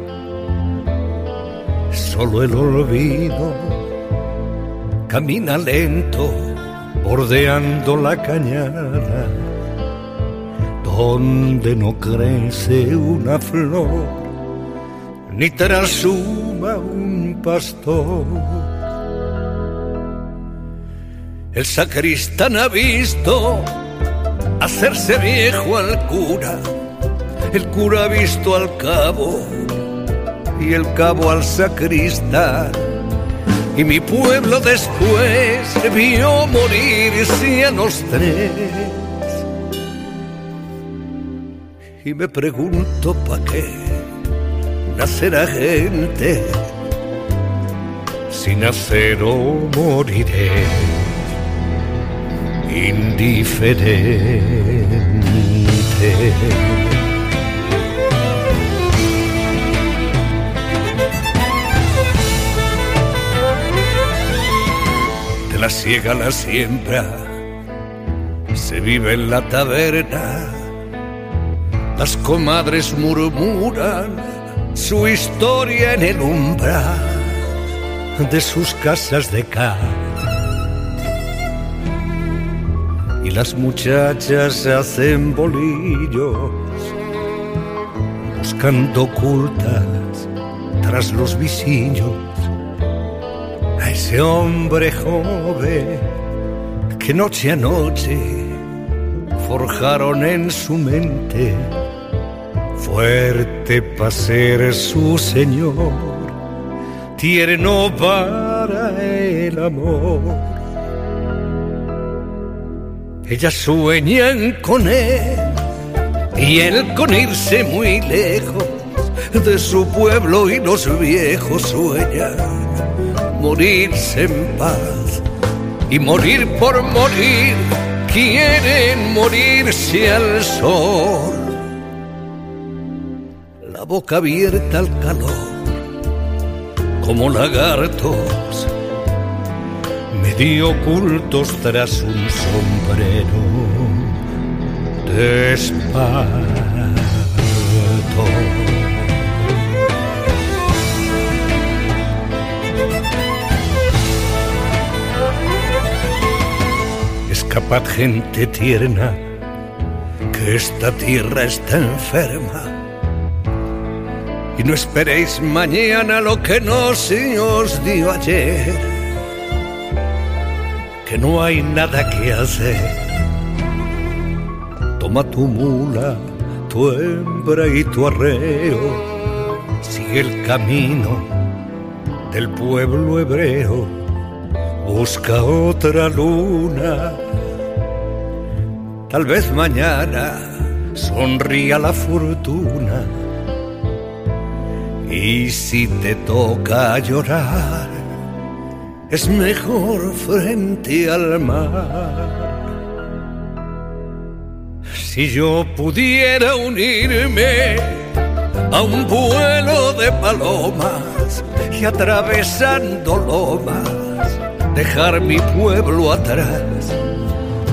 solo el olvido camina lento bordeando la cañada donde no crece una flor ni trasuma un pastor. El sacristán ha visto hacerse viejo al cura, el cura ha visto al cabo y el cabo al sacristán y mi pueblo después vio morirse a los tres. Y me pregunto pa' qué nacer a gente, si nacer o moriré indiferente. La ciega la siembra, se vive en la taberna, las comadres murmuran su historia en el umbral de sus casas de cal. Y las muchachas hacen bolillos, buscando ocultas tras los visillos ese hombre joven que noche a noche forjaron en su mente, fuerte para ser su Señor, tierno para el amor. Ellas sueñan con él y él con irse muy lejos de su pueblo y los viejos sueñan morirse en paz. Y morir por morir, quieren morirse al sol. La boca abierta al calor, como lagartos, medio ocultos tras un sombrero de Capaz gente tierna, que esta tierra está enferma. Y no esperéis mañana lo que no se os dio ayer, que no hay nada que hacer. Toma tu mula, tu hembra y tu arreo, sigue el camino del pueblo hebreo, busca otra luna Tal vez mañana sonría la fortuna Y si te toca llorar, es mejor frente al mar. Si yo pudiera unirme a un vuelo de palomas y atravesando lomas dejar mi pueblo atrás,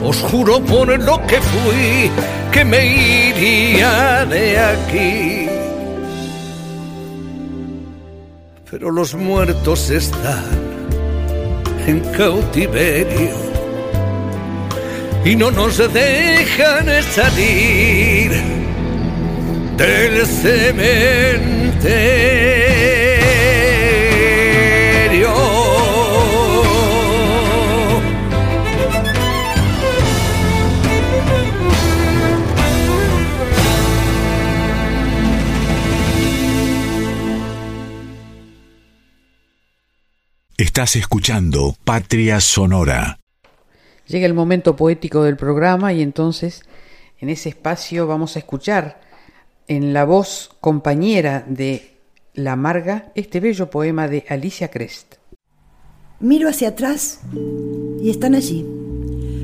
os juro por lo que fui que me iría de aquí. Pero los muertos están en cautiverio y no nos dejan salir del cementerio. Estás escuchando Patria Sonora. Llega el momento poético del programa y entonces en ese espacio vamos a escuchar en la voz compañera de La Amarga este bello poema de Alicia Crest. Miro hacia atrás y están allí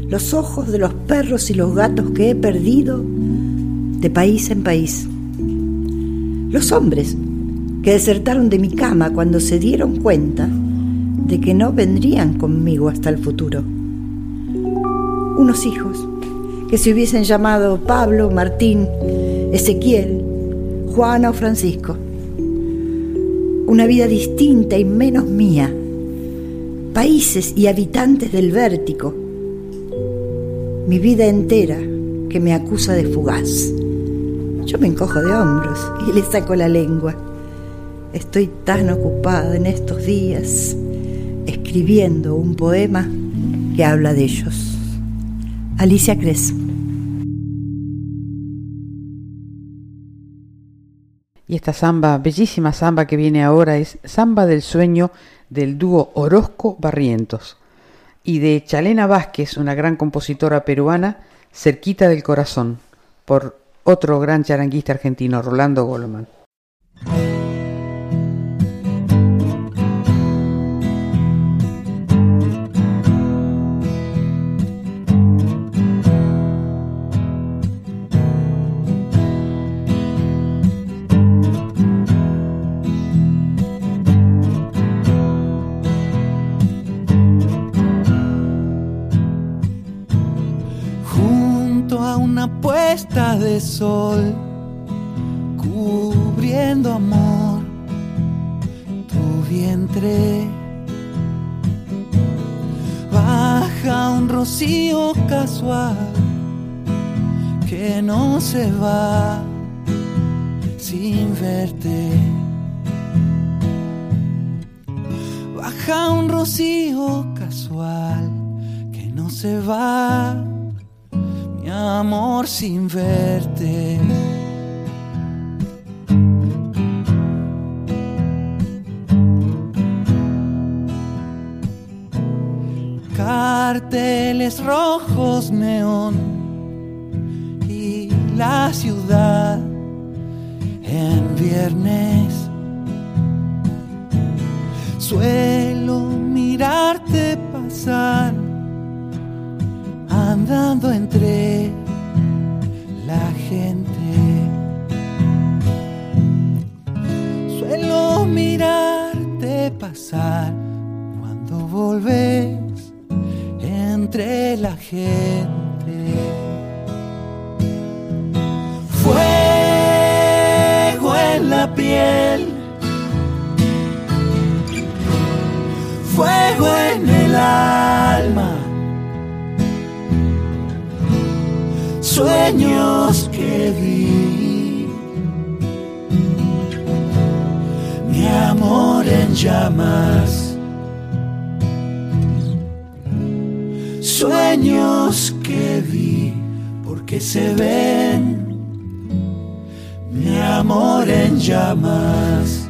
los ojos de los perros y los gatos que he perdido de país en país. Los hombres que desertaron de mi cama cuando se dieron cuenta de que no vendrían conmigo hasta el futuro unos hijos que se hubiesen llamado Pablo, Martín, Ezequiel, Juana o Francisco. Una vida distinta y menos mía. Países y habitantes del vértigo. Mi vida entera que me acusa de fugaz. Yo me encojo de hombros y le saco la lengua. Estoy tan ocupada en estos días escribiendo un poema que habla de ellos. Alicia Cres. Y esta samba, bellísima samba que viene ahora, es Samba del Sueño del dúo Orozco Barrientos y de Chalena Vázquez, una gran compositora peruana, Cerquita del Corazón, por otro gran charanguista argentino, Rolando De sol, cubriendo amor tu vientre. Baja un rocío casual que no se va sin verte. Baja un rocío casual que no se va amor sin verte. Carteles rojos neón y la ciudad en viernes. Suelo mirarte pasar andando entre la gente. Suelo mirarte pasar cuando volves entre la gente. Sueños que vi. Mi amor en llamas. Sueños que vi porque se ven. Mi amor en llamas.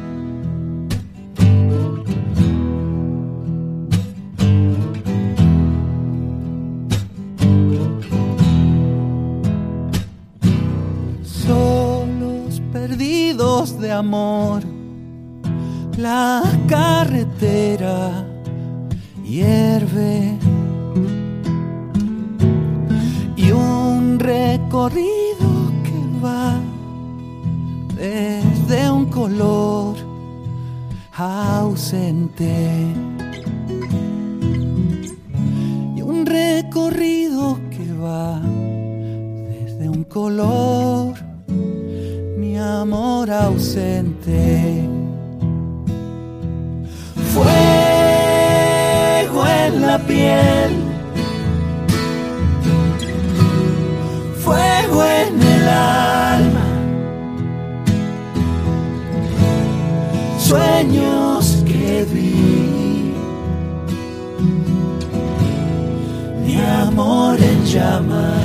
Amor la carretera hierve y un recorrido que va desde un color ausente y un recorrido que va desde un color ausente. Fuego en la piel, fuego en el alma, sueños que vi, mi amor en llamas.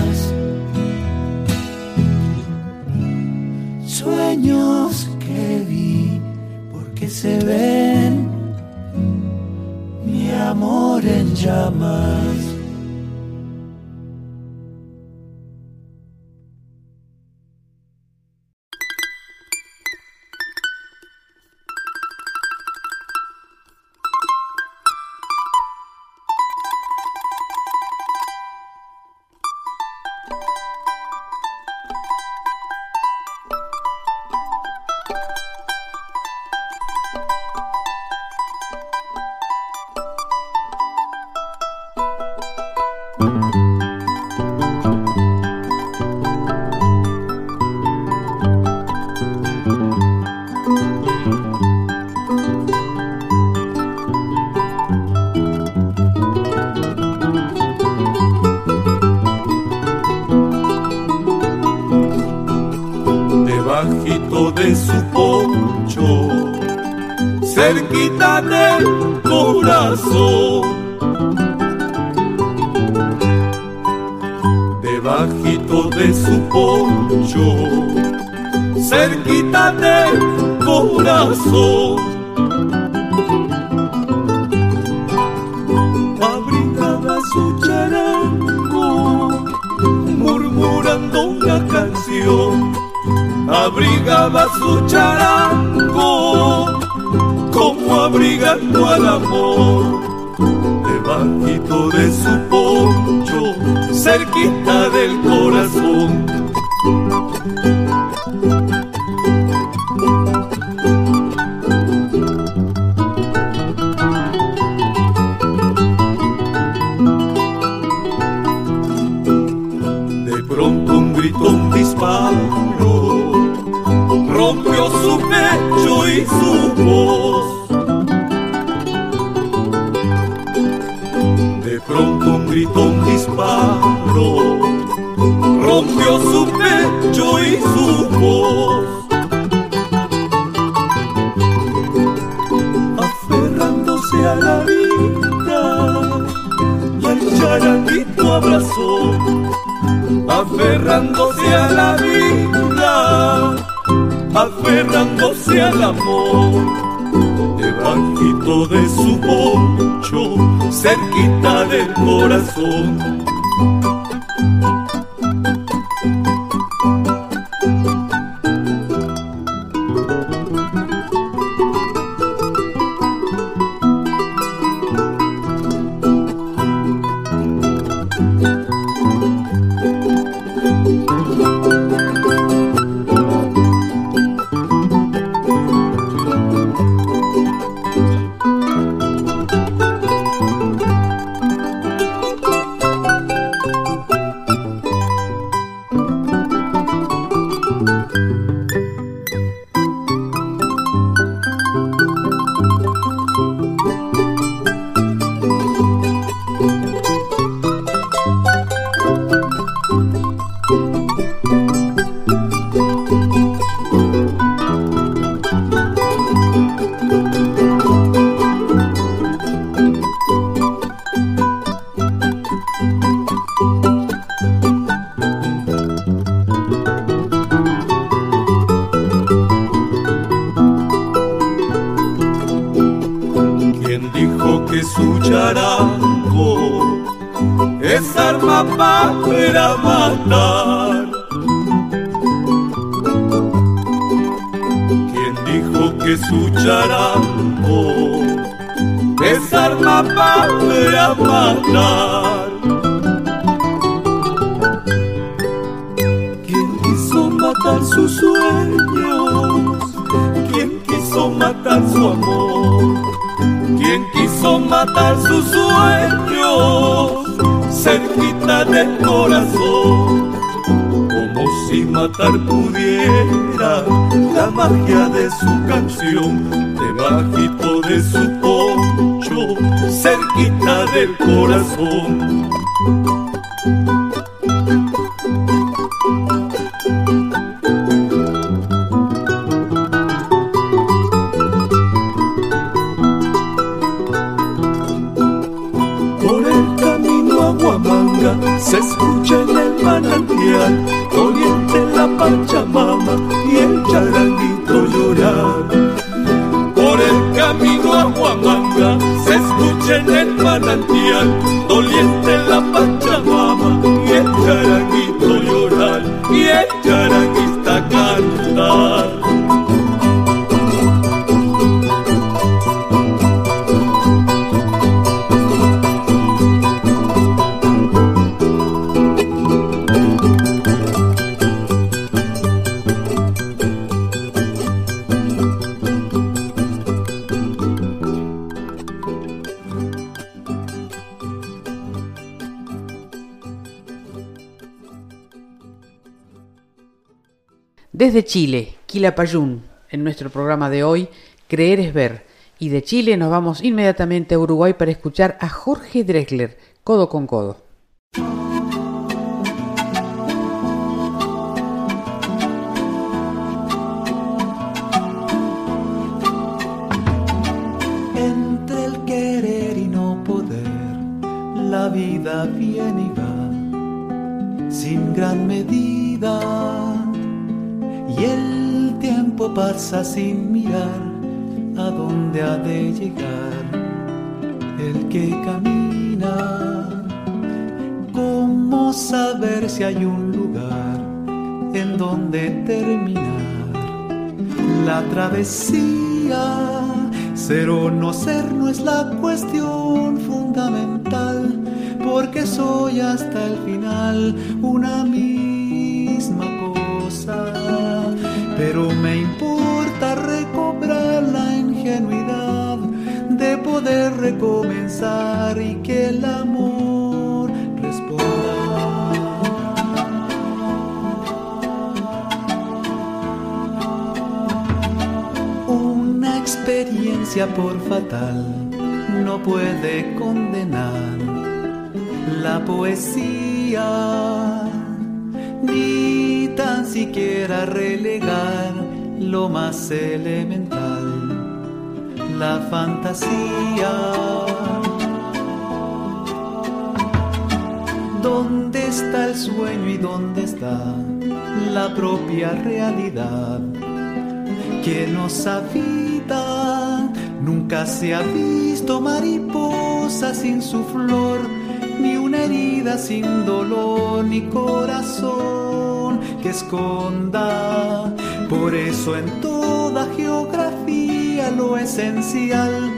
Sueños que vi porque se ven amor en llamas. cerquita del corazón. Desde Chile, Quilapayún, en nuestro programa de hoy, Creer es Ver. Y de Chile nos vamos inmediatamente a Uruguay para escuchar a Jorge Drexler, codo con codo. Entre el querer y no poder, la vida viene y va, sin gran medida y el tiempo pasa sin mirar a dónde ha de llegar el que camina. ¿Cómo saber si hay un lugar en donde terminar la travesía? Ser o no ser no es la cuestión fundamental, porque soy hasta el final una misma cosa pero me importa recobrar la ingenuidad de poder recomenzar y que el amor responda. Una experiencia por fatal no puede condenar la poesía ni tan siquiera relegar lo más elemental, la fantasía. ¿Dónde está el sueño y dónde está la propia realidad que nos habita? Nunca se ha visto mariposa sin su flor ni una herida sin dolor, ni corazón que esconda. Por eso en toda geografía lo esencial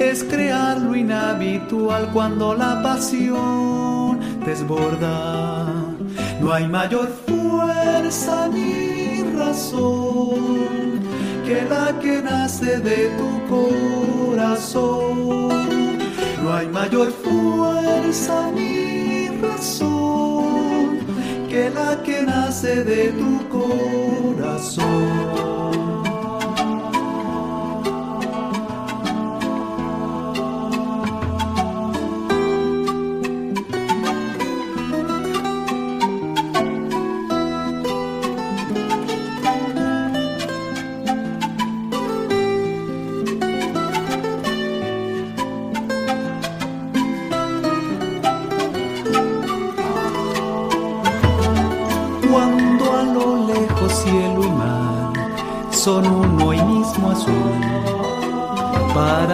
es crear lo inhabitual cuando la pasión desborda. No hay mayor fuerza ni razón que la que nace de tu corazón hay mayor fuerza ni razón que la que nace de tu corazón.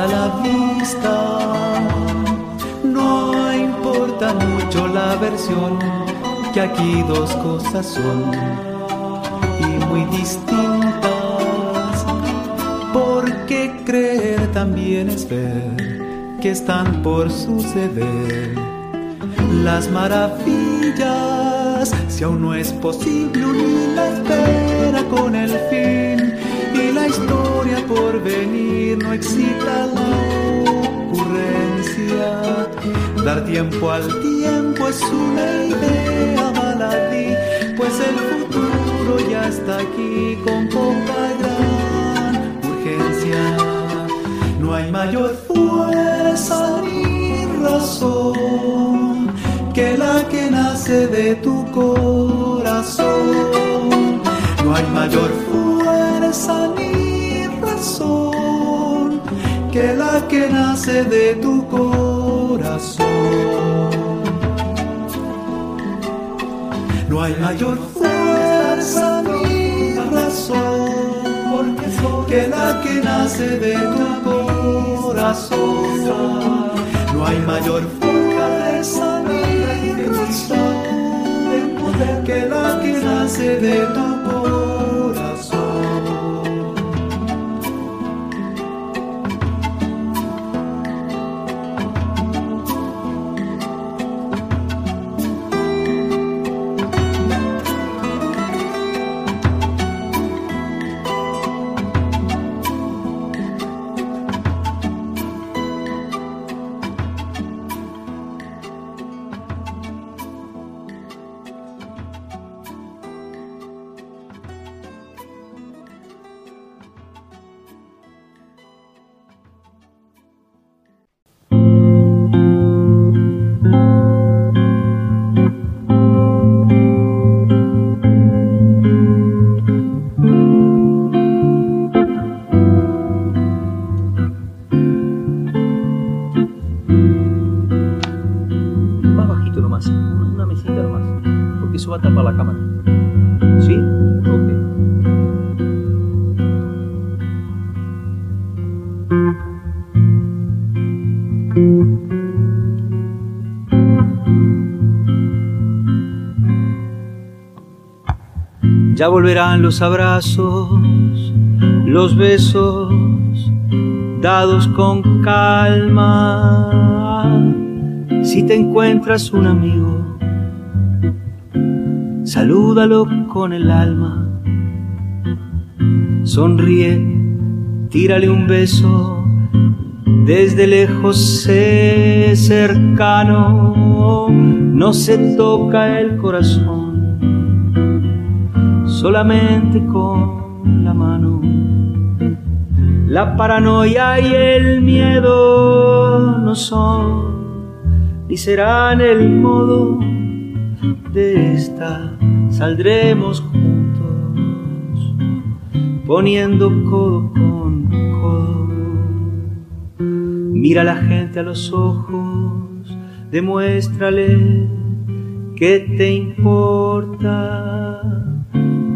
La vista no importa mucho la versión, que aquí dos cosas son y muy distintas. Por porque creer también es ver que están por suceder las maravillas. Si aún no es posible unir la espera con el fin y la historia por venir no excita la ocurrencia. Dar tiempo al tiempo es una idea baladí, pues el futuro ya está aquí con poca gran urgencia. No hay mayor fuerza ni razón que la que nace de tu corazón. No hay mayor fuerza ni razón que la que nace de tu corazón. No hay mayor fuerza ni razón que la que nace de tu corazón. No hay mayor fuerza ni razón que la que nace de Ya volverán los abrazos, los besos, dados con calma. Si te encuentras un amigo, salúdalo con el alma. Sonríe, tírale un beso, desde lejos sé cercano, no se toca el corazón solamente con la mano. La paranoia y el miedo no son ni serán el modo de esta. Saldremos juntos, poniendo codo con codo. Mira a la gente a los ojos, demuéstrale que te importa.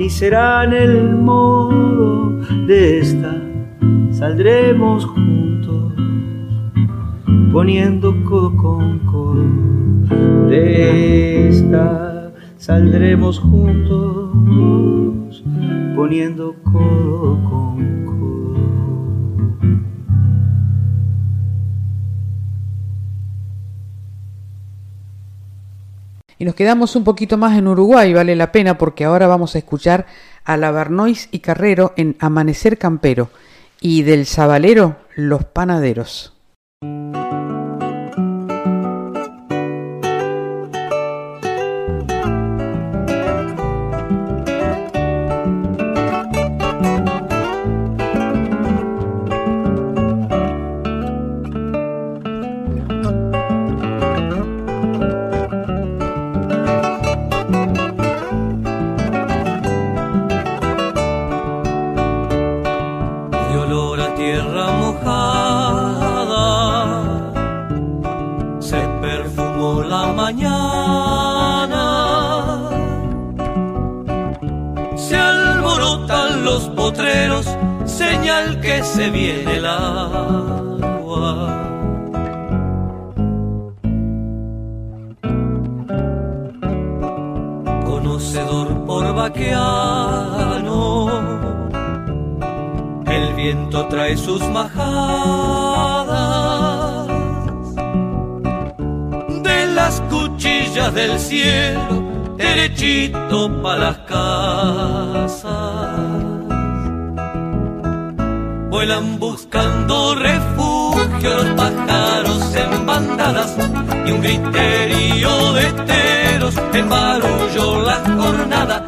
ni serán el modo de esta. Saldremos juntos, poniendo codo con codo. De esta saldremos juntos, poniendo codo con codo. Y nos quedamos un poquito más en Uruguay, vale la pena porque ahora vamos a escuchar a la Bernois y Carrero en Amanecer Campero y del Zabalero Los Panaderos. Se viene el agua. Conocedor por vaqueano, el viento trae sus majadas de las cuchillas del cielo derechito pa' las casas. Vuelan buscando refugio los pájaros en bandadas y un griterío de teros embarulló la jornada.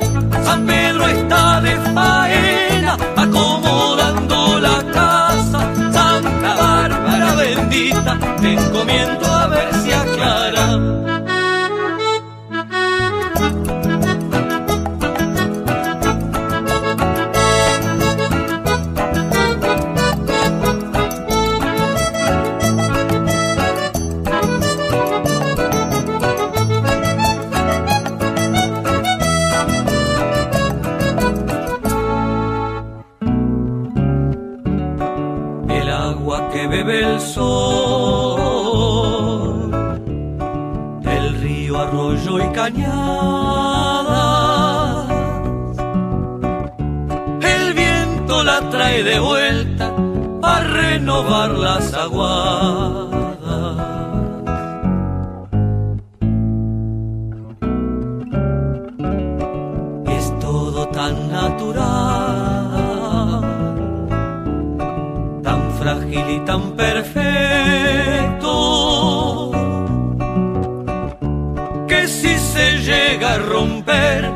Que si se llega a romper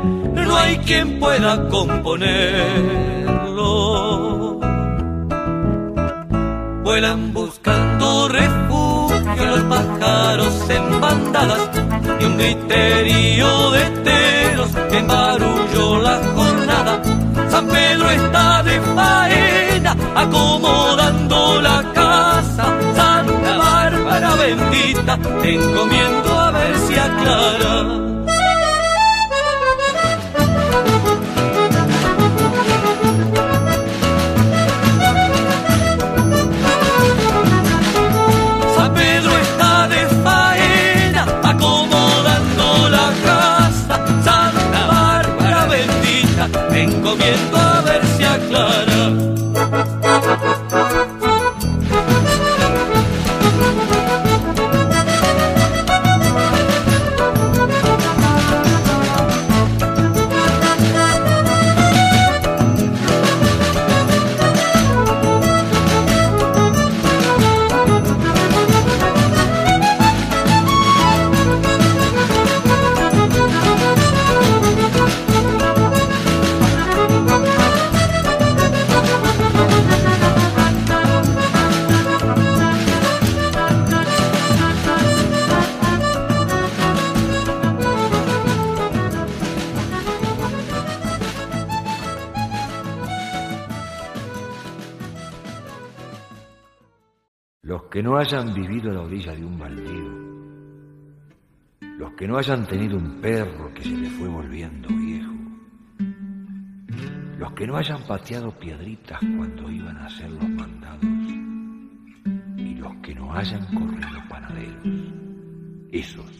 no hay quien pueda componerlo. Vuelan buscando refugio los pájaros en bandadas y un griterío de teros embarulló la jornada. San Pedro está de faena acomodando encomiendo a ver si aclara. San Pedro está de faena acomodando la casa. Santa Bárbara bendita, encomiendo a ver si aclara. Que no hayan vivido a la orilla de un baldío, los que no hayan tenido un perro que se le fue volviendo viejo, los que no hayan pateado piedritas cuando iban a hacer los mandados, y los que no hayan corrido panaderos, esos,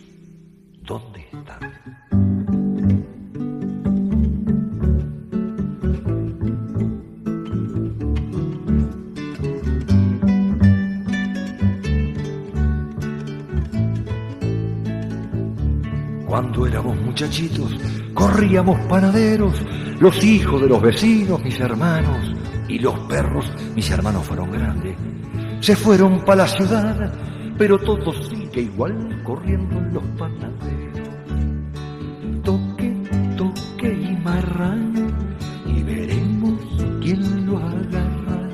¿dónde están? Cuando éramos muchachitos, corríamos panaderos, los hijos de los vecinos, mis hermanos, y los perros, mis hermanos fueron grandes. Se fueron para la ciudad, pero todo sigue igual corriendo en los panaderos. Toque, toque y marrano, y veremos quién lo agarra.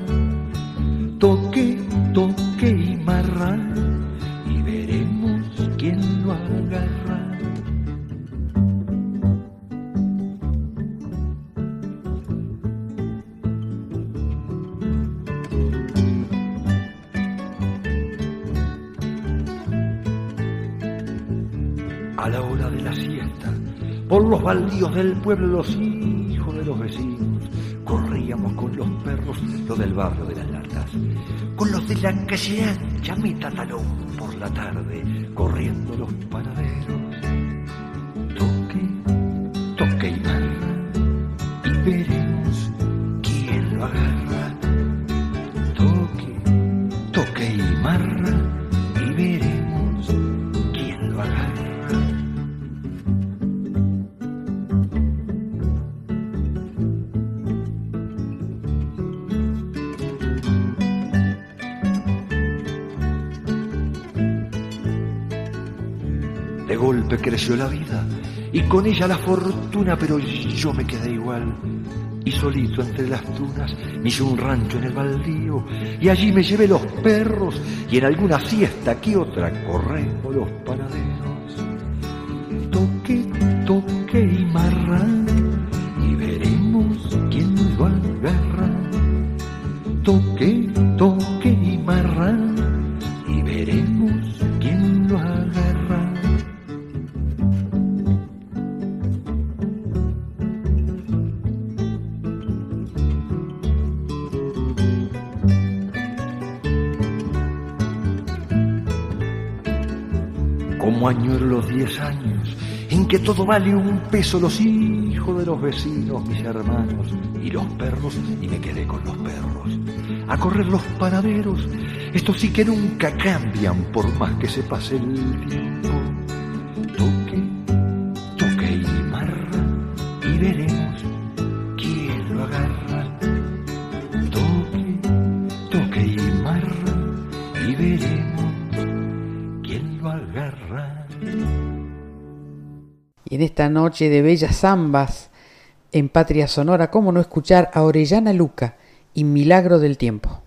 Toque, toque los baldíos del pueblo, los hijos de los vecinos, corríamos con los perros, los del barrio de las latas. Con los de la calle ancha, talón por la tarde, corriendo los panaderos. Golpe creció la vida y con ella la fortuna, pero yo me quedé igual. Y solito entre las dunas me hice un rancho en el baldío y allí me llevé los perros y en alguna siesta que otra corremos los panaderos. Toque, toque vale un peso, los hijos de los vecinos, mis hermanos y los perros, y me quedé con los perros. A correr los panaderos, estos sí que nunca cambian por más que se pase el tiempo. Esta noche de bellas zambas en Patria Sonora, ¿cómo no escuchar a Orellana Luca y Milagro del Tiempo?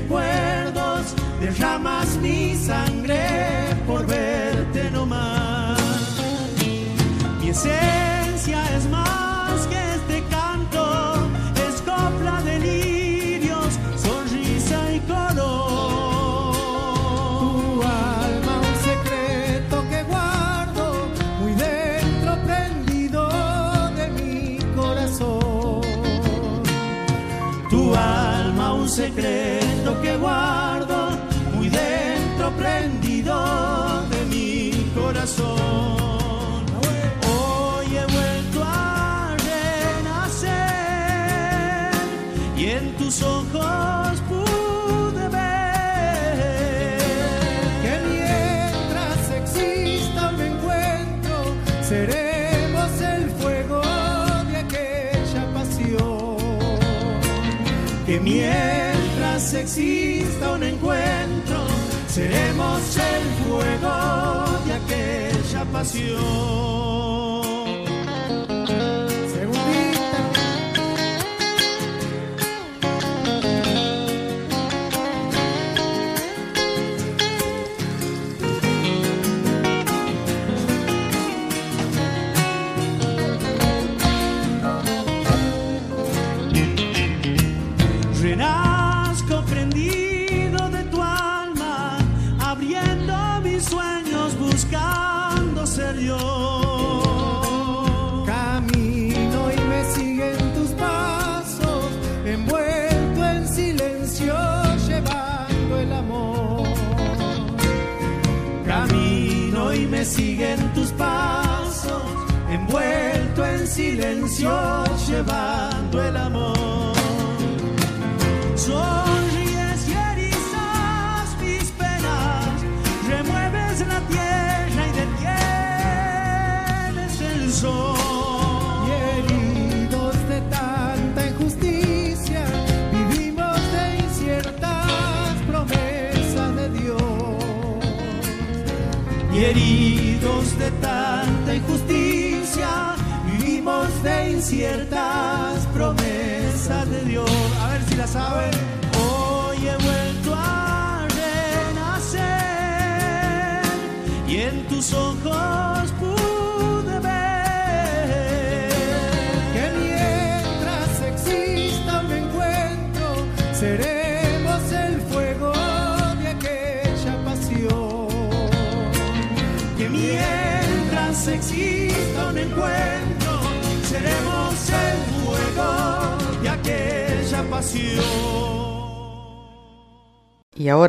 Recuerdos, derramas mi sangre por verte nomás. Mi esencia es más que este canto, es copla de lirios, sonrisa y color. Tu alma un secreto que guardo muy dentro prendido de mi corazón. Tu alma un secreto exista un encuentro seremos el fuego de aquella pasión.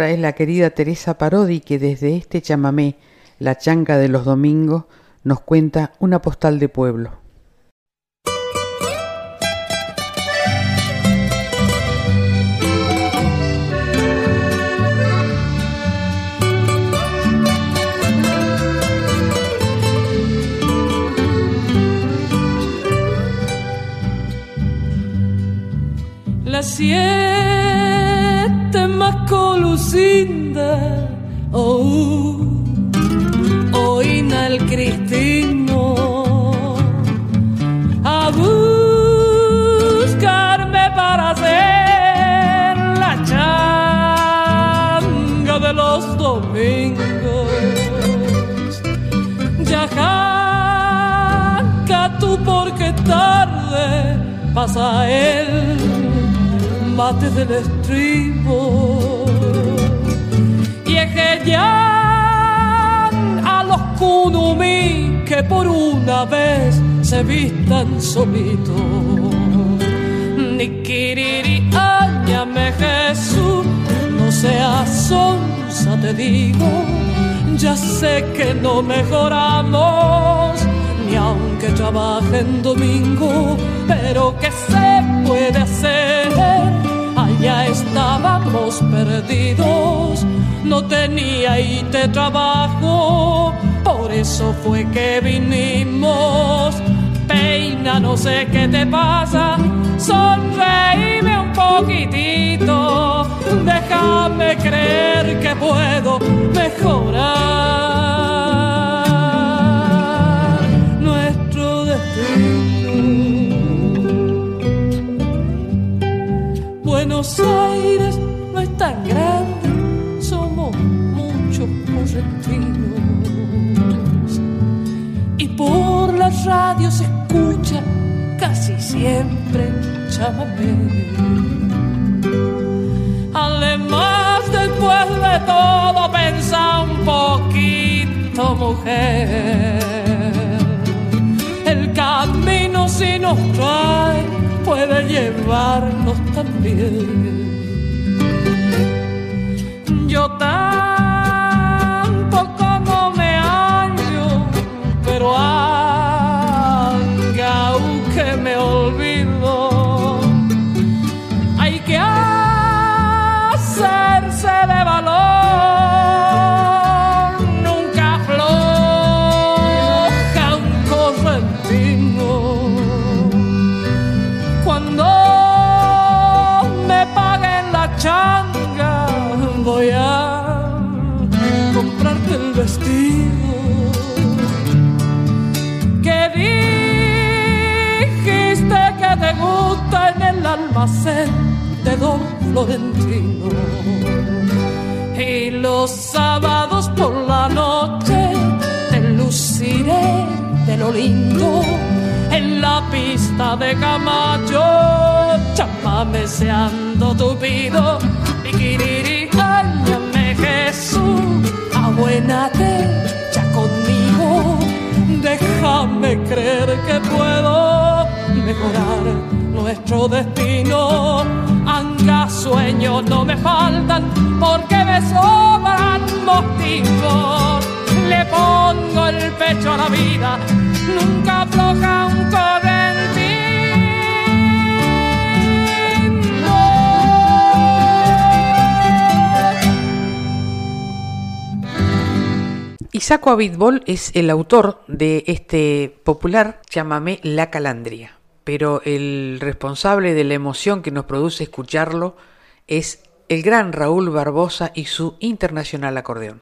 Es la querida Teresa Parodi que desde este chamamé, La Chanca de los Domingos, nos cuenta una postal de pueblo. La más colucinda, oh, oína el cristino, a buscarme para hacer la changa de los domingos. Ya janca tú porque tarde pasa el mate del estribo. Y es que ya a los kunumi que por una vez se vistan solitos ni kiriri áñame Jesús no seas sonsa te digo. Ya sé que no mejoramos ni aunque trabaje en domingo pero que se puede hacer allá estábamos perdidos, no tenía y te trabajo, por eso fue que vinimos. Peina, no sé qué te pasa, sonreíme un poquitito, déjame creer que puedo mejorar happy. Florentino. Y los sábados por la noche te luciré de lo lindo. En la pista de Camacho, chamame seando tupido, piquiriri, áñame Jesús, abuénate ya conmigo, déjame creer que puedo mejorar nuestro destino sueños no me faltan porque me sobran motivos. Le pongo el pecho a la vida, nunca afloja un Isaco Abitbol es el autor de este popular llámame La Calandria pero el responsable de la emoción que nos produce escucharlo es el gran Raúl Barbosa y su internacional acordeón.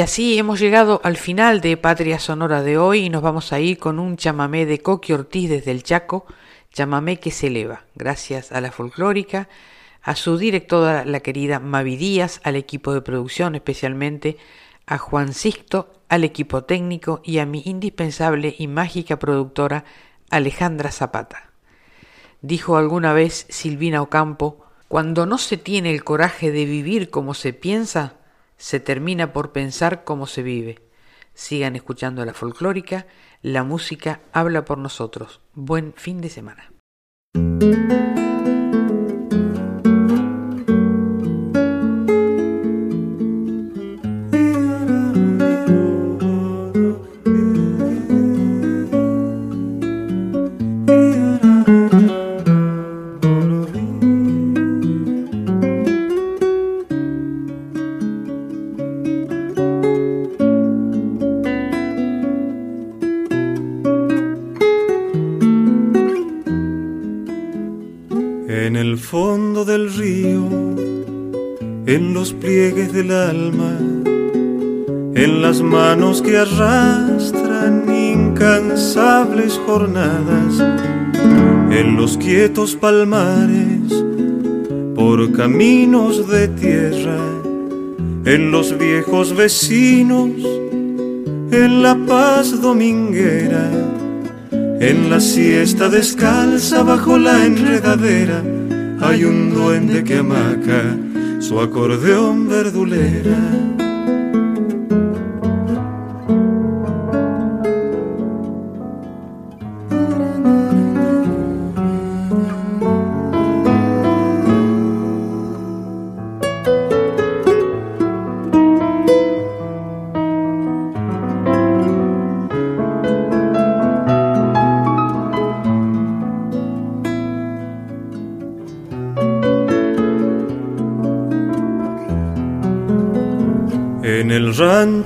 Y así hemos llegado al final de Patria Sonora de hoy y nos vamos a ir con un chamamé de Coqui Ortiz desde el Chaco, chamamé que se eleva, gracias a la folclórica, a su directora, la querida Mavi Díaz, al equipo de producción, especialmente a Juan Sixto, al equipo técnico y a mi indispensable y mágica productora Alejandra Zapata. Dijo alguna vez Silvina Ocampo, cuando no se tiene el coraje de vivir como se piensa, se termina por pensar cómo se vive. Sigan escuchando la folclórica, la música habla por nosotros. Buen fin de semana. Que arrastran incansables jornadas, en los quietos palmares, por caminos de tierra, en los viejos vecinos, en la paz dominguera, En la siesta descalza bajo la enredadera hay un duende que amaca su acordeón verdulera.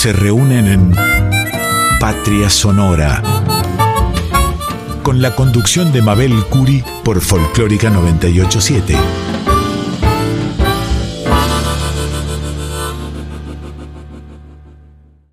Se reúnen en Patria Sonora con la conducción de Mabel Curi por Folclórica 987.